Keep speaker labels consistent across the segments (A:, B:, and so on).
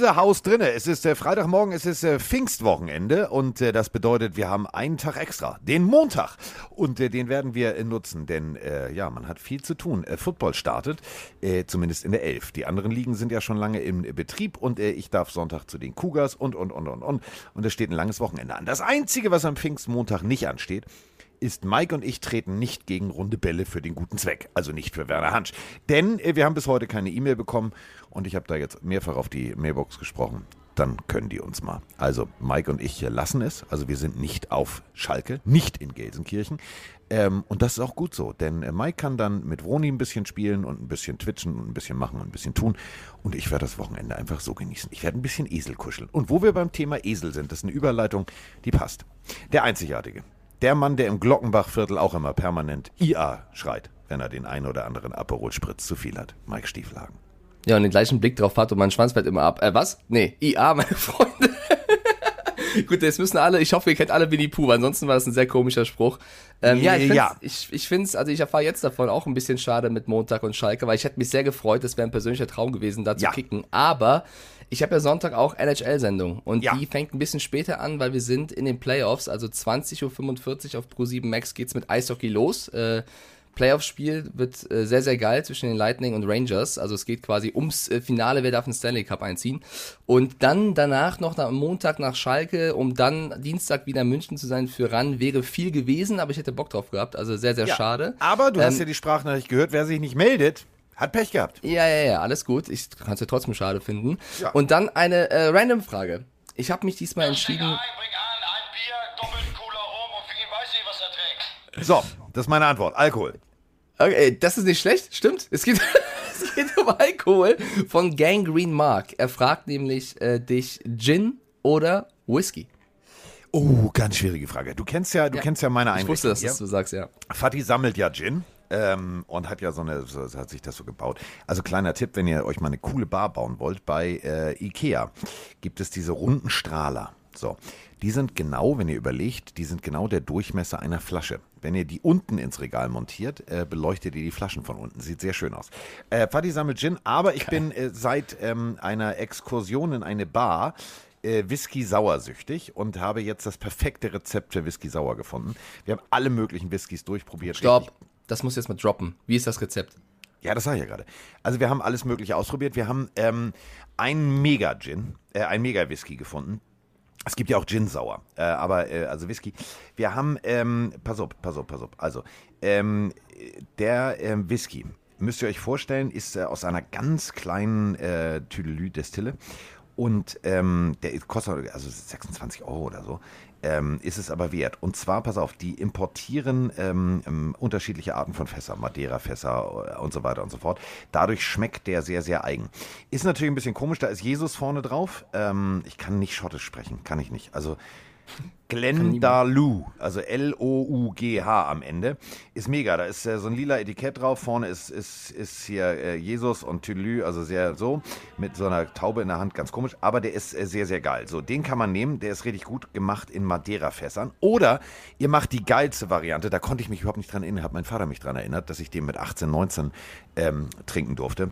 A: House drinne. Es ist äh, Freitagmorgen, es ist äh, Pfingstwochenende und äh, das bedeutet, wir haben einen Tag extra, den Montag. Und äh, den werden wir äh, nutzen, denn äh, ja, man hat viel zu tun. Football startet, zumindest in der Elf. Die anderen Ligen sind ja schon lange im Betrieb und ich darf Sonntag zu den Cougars und, und, und, und, und. Und es steht ein langes Wochenende an. Das Einzige, was am Pfingstmontag nicht ansteht, ist Mike und ich treten nicht gegen runde Bälle für den guten Zweck. Also nicht für Werner Hansch. Denn äh, wir haben bis heute keine E-Mail bekommen und ich habe da jetzt mehrfach auf die Mailbox gesprochen. Dann können die uns mal. Also Mike und ich lassen es. Also wir sind nicht auf Schalke, nicht in Gelsenkirchen. Ähm, und das ist auch gut so, denn äh, Mike kann dann mit Vroni ein bisschen spielen und ein bisschen twitchen und ein bisschen machen und ein bisschen tun. Und ich werde das Wochenende einfach so genießen. Ich werde ein bisschen Esel kuscheln. Und wo wir beim Thema Esel sind, das ist eine Überleitung, die passt. Der Einzigartige. Der Mann, der im Glockenbachviertel auch immer permanent IA schreit, wenn er den einen oder anderen Aperol Spritz zu viel hat. Mike Stieflagen.
B: Ja, und den gleichen Blick drauf hat und mein Schwanz fällt immer ab. Äh, was? Nee, IA, meine Freunde. Gut, jetzt müssen alle, ich hoffe, ihr kennt alle Winnie Pooh, weil ansonsten war das ein sehr komischer Spruch. Ähm, ja, ich,
A: Ja.
B: ich, ich finde es, also ich erfahre jetzt davon auch ein bisschen schade mit Montag und Schalke, weil ich hätte mich sehr gefreut, das wäre ein persönlicher Traum gewesen, da zu
A: Ja.
B: kicken. Aber ich habe ja Sonntag auch NHL-Sendung und
A: Ja.
B: die fängt ein bisschen später an, weil wir sind in den Playoffs, also 20.45 Uhr auf Pro7 Max geht's mit Eishockey los. Äh, Playoff-Spiel wird äh, sehr, sehr geil zwischen den Lightning und Rangers. Also es geht quasi ums äh, Finale, wer darf den Stanley Cup einziehen. Und dann danach noch am Montag nach Schalke, um dann Dienstag wieder in München zu sein für RAN, wäre viel gewesen, aber ich hätte Bock drauf gehabt. Also sehr, sehr schade.
A: Aber du hast
B: Ähm,
A: ja die Sprachnachricht gehört, wer sich nicht meldet, hat Pech gehabt.
B: Ja, ja, ja, alles gut. Ich kann es ja trotzdem schade finden.
A: Ja.
B: Und dann eine äh, random Frage. Ich habe mich diesmal entschieden.
C: Bring an, ein Bier, doppelt cooler Rum und für ihn weiß nicht, was er trinkt.
A: So, das ist meine Antwort. Alkohol.
B: Okay, das ist nicht schlecht, stimmt. Es geht, es geht um Alkohol von Gangrene Mark. Er fragt nämlich äh, dich Gin oder Whisky.
A: Oh, ganz schwierige Frage. Du kennst ja, du kennst ja meine
B: Ich
A: Einrichtung.
B: wusste, dass das du sagst, ja.
A: Fatih sammelt ja Gin ähm, und hat ja so eine, so, hat sich das so gebaut. Also kleiner Tipp, wenn ihr euch mal eine coole Bar bauen wollt, bei äh, Ikea gibt es diese runden Strahler. So, die sind genau, wenn ihr überlegt, die sind genau der Durchmesser einer Flasche. Wenn ihr die unten ins Regal montiert, äh, beleuchtet ihr die Flaschen von unten. Sieht sehr schön aus. Äh, Fatih sammelt Gin, aber ich bin äh, seit ähm, einer Exkursion in eine Bar äh, Whisky sauersüchtig und habe jetzt das perfekte Rezept für Whisky sauer gefunden. Wir haben alle möglichen Whiskys durchprobiert.
B: Stopp.
A: Richtig-
B: Das muss jetzt mal droppen. Wie ist das Rezept?
A: Ja, das sage ich ja gerade. Also wir haben alles Mögliche ausprobiert. Wir haben ähm, einen Mega-Gin, äh, einen Mega-Whisky gefunden. Es gibt ja auch Gin sauer, äh, aber äh, also Whisky. Wir haben, ähm, pass auf, pass auf, pass auf. Also ähm, der ähm, Whisky, müsst ihr euch vorstellen, ist äh, aus einer ganz kleinen äh, Tüdelü-Destille und ähm, der kostet also 26 Euro oder so. Ähm, ist es aber wert. Und zwar, pass auf, die importieren ähm, ähm, unterschiedliche Arten von Fässer, Madeira-Fässer äh, und so weiter und so fort. Dadurch schmeckt der sehr, sehr eigen. Ist natürlich ein bisschen komisch, da ist Jesus vorne drauf. Ähm, ich kann nicht Schottisch sprechen, kann ich nicht. Also Glendalough, also L-O-U-G-H am Ende, ist mega. Da ist äh, so ein lila Etikett drauf. Vorne ist, ist, ist hier äh, Jesus und Tülü, also sehr so, mit so einer Taube in der Hand, ganz komisch. Aber der ist äh, sehr, sehr geil. So, den kann man nehmen. Der ist richtig gut gemacht in Madeira-Fässern. Oder ihr macht die geilste Variante. Da konnte ich mich überhaupt nicht dran erinnern, hat mein Vater mich dran erinnert, dass ich den mit 18, 19 ähm, trinken durfte.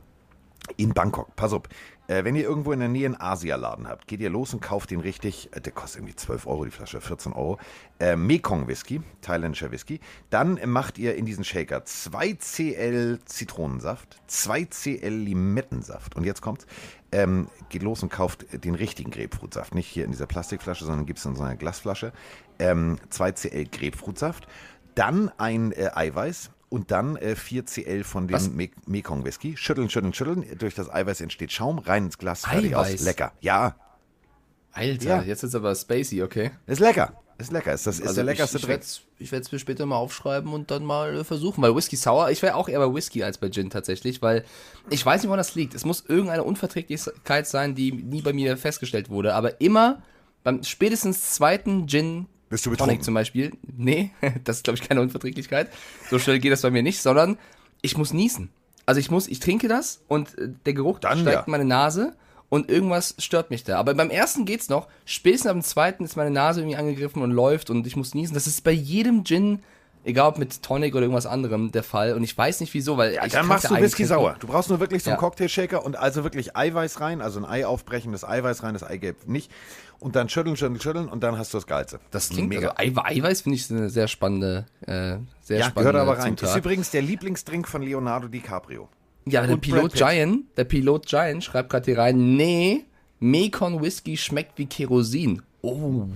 A: In Bangkok. Pass auf. Äh, wenn ihr irgendwo in der Nähe einen Asialaden habt, geht ihr los und kauft den richtig, äh, der kostet irgendwie 12 Euro die Flasche, 14 Euro, äh, Mekong Whisky, thailändischer Whisky. Dann macht ihr in diesen Shaker 2 CL Zitronensaft, 2 CL Limettensaft. Und jetzt kommt's. Ähm, geht los und kauft den richtigen Grapefruitsaft. Nicht hier in dieser Plastikflasche, sondern gibt es in so einer Glasflasche. Ähm, 2 CL Grapefruitsaft. Dann ein äh, Eiweiß und dann äh, 4 CL von
B: Was?
A: dem Me Mekong Whisky. Schütteln, schütteln, schütteln. Durch das Eiweiß entsteht Schaum. Rein ins Glas. Fertig aus.
B: Eiweiß?
A: Lecker. Ja,
B: Alter,
A: Ja.
B: jetzt ist aber spacey, okay.
A: ist lecker. Ist lecker. Ist, das ist der leckerste
B: Also ich, werd's- Ich werde es mir später mal aufschreiben und dann mal äh, versuchen, weil Whisky Sour, ich wäre auch eher bei Whisky als bei Gin tatsächlich, weil ich weiß nicht, woran das liegt. Es muss irgendeine Unverträglichkeit sein, die nie bei mir festgestellt wurde, aber immer beim spätestens zweiten Gin
A: Bist du
B: Tonic
A: betrunken?
B: zum Beispiel, nee, das ist glaube ich keine Unverträglichkeit, so schnell geht das bei mir nicht, sondern ich muss niesen. Also ich muss, ich trinke das und äh, der Geruch
A: Dann
B: steigt
A: ja.
B: in meine Nase und irgendwas stört mich da. Aber beim ersten geht's noch. Spätestens am zweiten ist meine Nase irgendwie angegriffen und läuft und ich muss niesen. Das ist bei jedem Gin Egal ob mit Tonic oder irgendwas anderem der Fall. Und ich weiß nicht wieso, weil.
A: Ja,
B: ich
A: dann machst du Whisky sauer. Du brauchst nur wirklich so einen
B: Ja.
A: Cocktailshaker und also wirklich Eiweiß rein, also ein Ei aufbrechen, das Eiweiß rein, das Eigelb nicht. Und dann schütteln, schütteln, schütteln und dann hast du das Geilste.
B: Das klingt
A: mega.
B: Also Eiwe- Eiweiß finde ich eine sehr spannende, äh, sehr
A: ja,
B: spannende
A: gehört aber rein.
B: Zutat.
A: Ist übrigens der Lieblingsdrink von Leonardo DiCaprio.
B: Ja, aber der
A: Und
B: Pilot. Giant, der Pilot Giant schreibt gerade hier rein, nee, Mekon Whisky schmeckt wie Kerosin. Oh.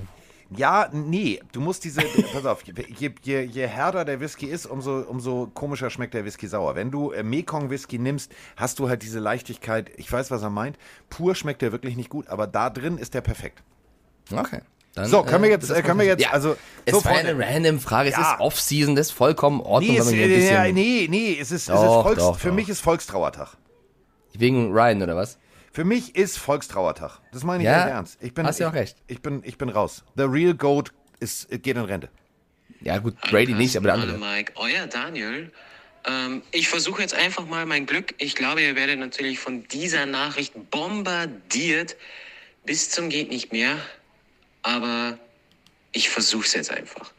A: Ja, nee, du musst diese, pass auf, je, je, je härter der Whisky ist, umso, umso komischer schmeckt der Whisky sauer. Wenn du äh, Mekong Whisky nimmst, hast du halt diese Leichtigkeit, ich weiß, was er meint, pur schmeckt der wirklich nicht gut, aber da drin ist der perfekt.
B: Okay. Dann,
A: So, können wir jetzt,
B: das
A: äh, können wir jetzt, also,
B: Es
A: so,
B: war ja eine random Frage, es
A: Ja.
B: ist Off-Season, das ist vollkommen Ordnung,
A: Nee,
B: wenn
A: es,
B: man hier ein
A: äh,
B: bisschen...
A: ja, nee, nee, es ist, es ist
B: Doch,
A: Volks,
B: doch,
A: für
B: doch.
A: mich ist Volkstrauertag.
B: Wegen Ryan, oder was?
A: Für mich ist Volkstrauertag. Das meine ich
B: Ja,
A: ganz ernst. Ich bin,
B: hast ja
A: ich,
B: auch recht.
A: Ich bin, ich bin raus. The real goat ist, geht in Rente.
B: Ja gut, Brady nicht, aber der
D: Hallo
B: andere.
D: Mike, euer Daniel. Ähm, ich versuche jetzt einfach mal mein Glück. Ich glaube, ihr werdet natürlich von dieser Nachricht bombardiert bis zum geht nicht mehr. Aber ich versuche es jetzt einfach.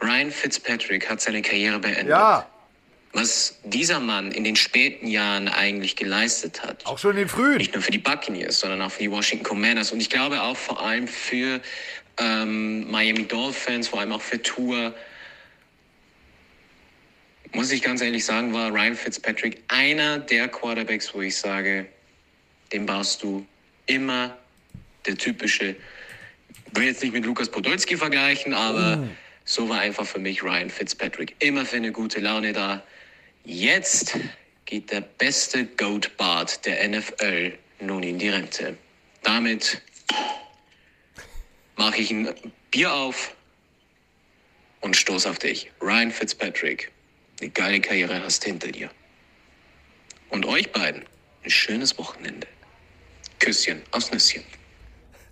D: Ryan Fitzpatrick hat seine Karriere beendet.
A: Ja,
D: Was dieser Mann in den späten Jahren eigentlich geleistet hat,
A: auch schon in den frühen.
D: nicht nur für die Buccaneers, sondern auch für die Washington Commanders und ich glaube auch vor allem für ähm, Miami Dolphins, vor allem auch für Tour. Muss ich ganz ehrlich sagen, war Ryan Fitzpatrick einer der Quarterbacks, wo ich sage, den baust du immer der typische. Will jetzt nicht mit Lukas Podolski vergleichen, aber so war einfach für mich Ryan Fitzpatrick immer für eine gute Laune da. Jetzt geht der beste Goat Bart der NFL nun in die Rente. Damit mache ich ein Bier auf und stoß auf dich. Ryan Fitzpatrick, eine geile Karriere hast hinter dir. Und euch beiden ein schönes Wochenende. Küsschen aus Nüsschen.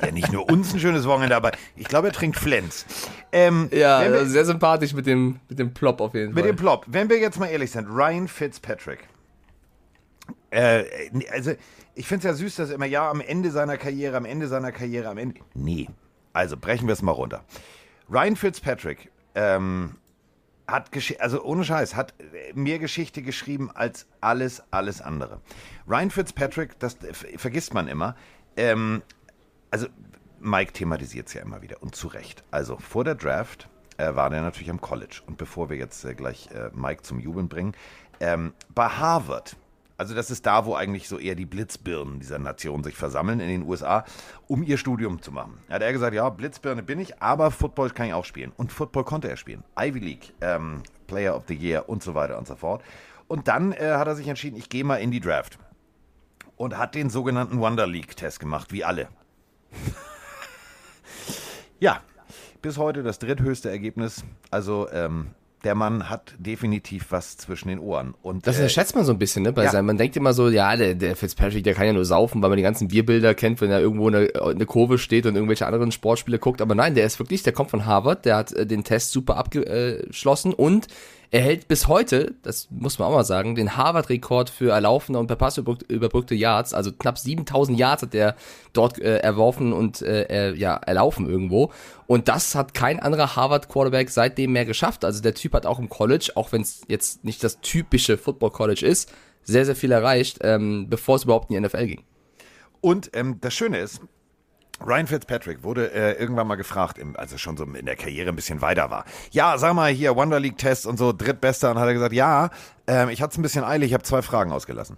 A: Ja, nicht nur uns ein schönes Wochenende, aber ich glaube, er trinkt Flens. Ähm,
B: Ja,
A: wir,
B: also sehr sympathisch mit dem, mit dem Plop auf jeden
A: mit
B: Fall.
A: dem Plop, wenn wir jetzt mal ehrlich sind, Ryan Fitzpatrick. Äh, also, ich finde es ja süß, dass immer, ja, am Ende seiner Karriere, am Ende seiner Karriere, am Ende. Nee. Also, brechen wir es mal runter. Ryan Fitzpatrick, ähm, hat Gesch also ohne Scheiß, hat äh, mehr Geschichte geschrieben als alles, alles andere. Ryan Fitzpatrick, das äh, ver- vergisst man immer, ähm, also Mike thematisiert es ja immer wieder und zu Recht. Also vor der Draft äh, war der natürlich am College. Und bevor wir jetzt äh, gleich äh, Mike zum Jubeln bringen, ähm, bei Harvard, also das ist da, wo eigentlich so eher die Blitzbirnen dieser Nation sich versammeln in den USA, um ihr Studium zu machen. Hat er gesagt, ja, Blitzbirne bin ich, aber Football kann ich auch spielen. Und Football konnte er spielen. Ivy League, ähm, Player of the Year und so weiter und so fort. Und dann äh, hat er sich entschieden, ich gehe mal in die Draft. Und hat den sogenannten Wonder League-Test gemacht, wie alle. Ja, bis heute das dritthöchste Ergebnis. Also ähm, der Mann hat definitiv was zwischen den Ohren. Und,
B: Das
A: äh,
B: unterschätzt man so ein bisschen, ne? Bei
A: ja.
B: seinem, man denkt immer so, ja, der, der Fitzpatrick, der kann ja nur saufen, weil man die ganzen Bierbilder kennt, wenn er irgendwo in der, in der Kurve steht und irgendwelche anderen Sportspiele guckt. Aber nein, der ist wirklich, der kommt von Harvard, der hat äh, den Test super abgeschlossen und er hält bis heute, das muss man auch mal sagen, den Harvard-Rekord für erlaufene und per Pass überbrück- überbrückte Yards. Also knapp 7000 Yards hat er dort äh, erworfen und äh, ja, erlaufen irgendwo. Und das hat kein anderer Harvard-Quarterback seitdem mehr geschafft. Also der Typ hat auch im College, auch wenn es jetzt nicht das typische Football-College ist, sehr, sehr viel erreicht, ähm, bevor es überhaupt in die NFL ging.
A: Und ähm, das Schöne ist, Ryan Fitzpatrick wurde äh, irgendwann mal gefragt, im, als er schon so in der Karriere ein bisschen weiter war. Ja, sag mal hier, Wonder League Test und so, drittbester. Und hat er gesagt, ja, ähm, ich hatte es ein bisschen eilig, ich habe zwei Fragen ausgelassen.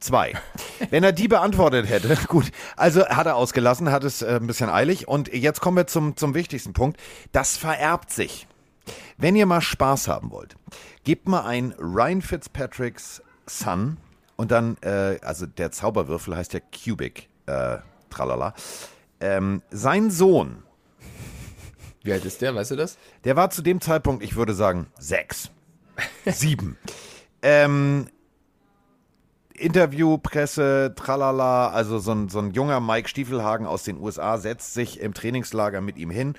A: Zwei. Wenn er die beantwortet hätte, gut, also hat er ausgelassen, hat es äh, ein bisschen eilig. Und jetzt kommen wir zum, zum wichtigsten Punkt. Das vererbt sich. Wenn ihr mal Spaß haben wollt, gebt mal ein Ryan Fitzpatricks Son und dann, äh, also der Zauberwürfel heißt ja Cubic, äh, tralala. Ähm, sein Sohn,
B: Wie alt ist der, weißt du das?
A: der war zu dem Zeitpunkt, ich würde sagen, sechs, sieben. ähm, Interview, Presse, tralala, also so ein, so ein junger Mike Stiefelhagen aus den USA setzt sich im Trainingslager mit ihm hin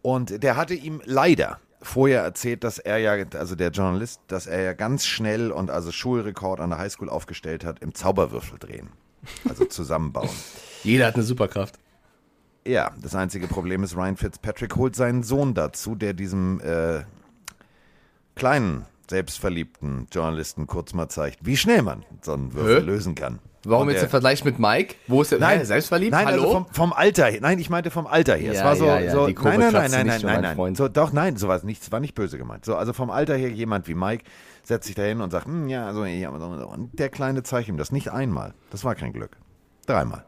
A: und der hatte ihm leider vorher erzählt, dass er ja, also der Journalist, dass er ja ganz schnell und also Schulrekord an der Highschool aufgestellt hat im Zauberwürfel drehen. Also zusammenbauen.
B: Jeder hat eine Superkraft.
A: Ja, das einzige Problem ist, Ryan Fitzpatrick holt seinen Sohn dazu, der diesem äh, kleinen, selbstverliebten Journalisten kurz mal zeigt, wie schnell man so einen Würfel
B: Hä?
A: lösen kann.
B: Warum
A: Und
B: jetzt
A: der-
B: im Vergleich mit Mike? Wo ist der?
A: Nein,
B: Hä, selbstverliebt?
A: Nein,
B: Hallo?
A: also vom, vom Alter her. Nein, ich meinte vom Alter her. es
B: Ja,
A: war so,
B: ja, ja,
A: so nein, nein, nein, nein, nein, nein, nein. So, doch, nein, sowas nicht, es war nicht böse gemeint. So, also vom Alter her jemand wie Mike setzt sich da hin und sagt, hm, ja, also, ja, und der Kleine zeigt ihm das nicht einmal. Das war kein Glück. Dreimal.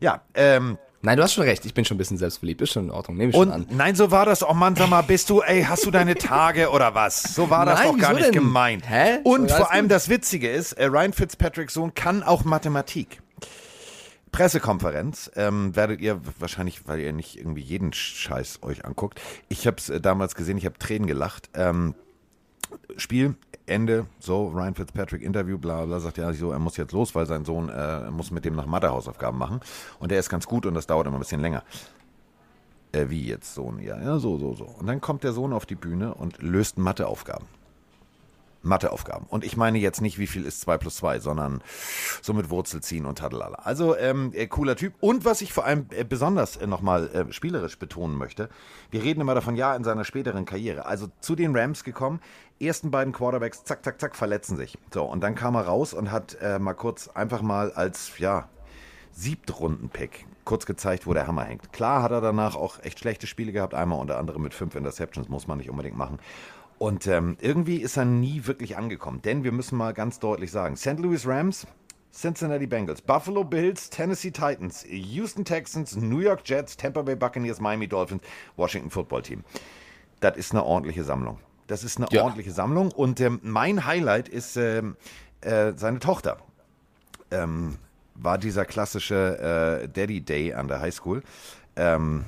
A: Ja, ähm,
B: Nein, du hast schon recht. Ich bin schon ein bisschen selbstverliebt. Ist schon in Ordnung. Nehme ich schon an.
A: und nein, so war das. Oh Mann, sag mal, bist du, ey, hast du deine Tage oder was? So war das
B: Nein,
A: doch gar nicht
B: denn?
A: gemeint.
B: Hä?
A: Und vor allem
B: gut.
A: das Witzige ist, äh, Ryan Fitzpatricks Sohn kann auch Mathematik. Pressekonferenz ähm, werdet ihr wahrscheinlich, weil ihr nicht irgendwie jeden Scheiß euch anguckt. Ich habe es äh, damals gesehen, ich habe Tränen gelacht. Ähm, Spiel, Ende, so, Ryan Fitzpatrick, Interview, bla bla, sagt ja so, er muss jetzt los, weil sein Sohn äh, muss mit dem nach Mathe Hausaufgaben machen. Und der ist ganz gut und das dauert immer ein bisschen länger. Äh, wie jetzt Sohn? Ja, ja, so, so, so. Und dann kommt der Sohn auf die Bühne und löst Matheaufgaben. Matheaufgaben. Und ich meine jetzt nicht, wie viel ist 2 plus 2, sondern so mit Wurzel ziehen und tadelala. Also ähm, äh, cooler Typ. Und was ich vor allem äh, besonders äh, nochmal äh, spielerisch betonen möchte, wir reden immer davon, ja, in seiner späteren Karriere. Also zu den Rams gekommen, ersten beiden Quarterbacks, zack, zack, zack, verletzen sich. So, und dann kam er raus und hat äh, mal kurz einfach mal als, ja, Siebtrunden-Pick kurz gezeigt, wo der Hammer hängt. Klar hat er danach auch echt schlechte Spiele gehabt, einmal unter anderem mit fünf Interceptions, muss man nicht unbedingt machen. Und ähm, irgendwie ist er nie wirklich angekommen, denn wir müssen mal ganz deutlich sagen, St. Louis Rams, Cincinnati Bengals, Buffalo Bills, Tennessee Titans, Houston Texans, New York Jets, Tampa Bay Buccaneers, Miami Dolphins, Washington Football Team. Das ist eine ordentliche Sammlung. Das ist eine
B: Ja.
A: ordentliche Sammlung und ähm, mein Highlight ist ähm, äh, seine Tochter ähm, war dieser klassische äh, Daddy Day an der Highschool. Ähm,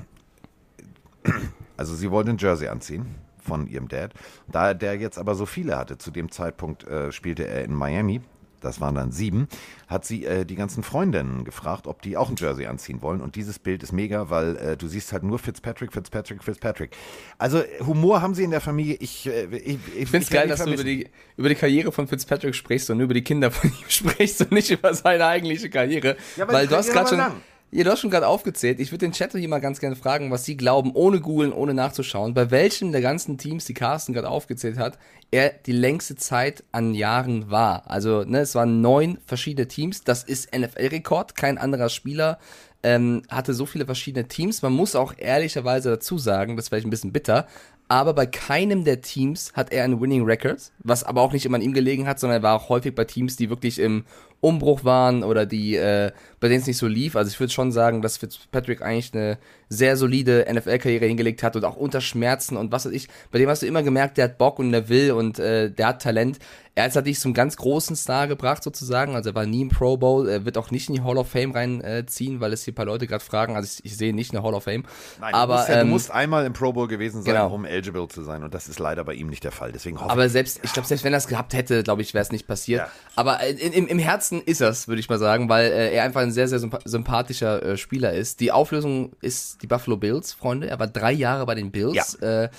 A: also sie wollte ein Jersey anziehen von ihrem Dad. Da der jetzt aber so viele hatte, zu dem Zeitpunkt äh, spielte er in Miami, das waren dann sieben, hat sie äh, die ganzen Freundinnen gefragt, ob die auch ein Jersey anziehen wollen. Und dieses Bild ist mega, weil äh, du siehst halt nur Fitzpatrick, Fitzpatrick, Fitzpatrick. Also Humor haben sie in der Familie. Ich, äh, ich, ich,
B: Ich finde es geil, dass du über die, über die Karriere von Fitzpatrick sprichst und nur über die Kinder von ihm sprichst und nicht über seine eigentliche Karriere.
A: Ja, weil
B: weil du hast gerade schon.
A: lang.
B: Ja, du hast schon gerade aufgezählt. Ich würde den Chat hier mal ganz gerne fragen, was sie glauben, ohne googeln, ohne nachzuschauen, bei welchem der ganzen Teams, die Carsten gerade aufgezählt hat, er die längste Zeit an Jahren war. Also, ne, es waren neun verschiedene Teams. Das ist NFL-Rekord. Kein anderer Spieler ähm, hatte so viele verschiedene Teams. Man muss auch ehrlicherweise dazu sagen, das ist vielleicht ein bisschen bitter, aber bei keinem der Teams hat er einen Winning Record, was aber auch nicht immer an ihm gelegen hat, sondern er war auch häufig bei Teams, die wirklich im Umbruch waren oder die, äh, bei denen es nicht so lief. Also ich würde schon sagen, dass Fitzpatrick eigentlich eine sehr solide NFL-Karriere hingelegt hat und auch unter Schmerzen und was weiß ich. Bei dem hast du immer gemerkt, der hat Bock und der will und äh, der hat Talent. Er hat dich zum ganz großen Star gebracht sozusagen. Also er war nie im Pro Bowl, er wird auch nicht in die Hall of Fame reinziehen, äh, weil es hier ein paar Leute gerade fragen. Also ich, ich sehe nicht eine Hall of Fame.
A: Nein,
B: aber
A: du, musst ja,
B: ähm,
A: du musst einmal im Pro Bowl gewesen sein,
B: genau.
A: um eligible zu sein. Und das ist leider bei ihm nicht der Fall. Deswegen hoffe
B: Aber selbst, ich glaube, selbst wenn er es gehabt hätte, glaube ich, wäre es nicht passiert.
A: Ja.
B: Aber äh, in, im, im Herzen ist er's, würde ich mal sagen, weil äh, er einfach ein sehr, sehr sympa sympathischer äh, Spieler ist. Die Auflösung ist die Buffalo Bills, Freunde. Er war drei Jahre bei den Bills. Äh,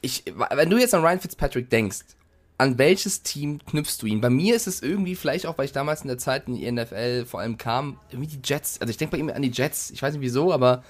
B: ich, wenn du jetzt an Ryan Fitzpatrick denkst, an welches Team knüpfst du ihn? Bei mir ist es irgendwie, vielleicht auch, weil ich damals in der Zeit in die NFL vor allem kam, irgendwie die Jets. Also ich denke bei ihm an die Jets. Ich weiß nicht wieso, aber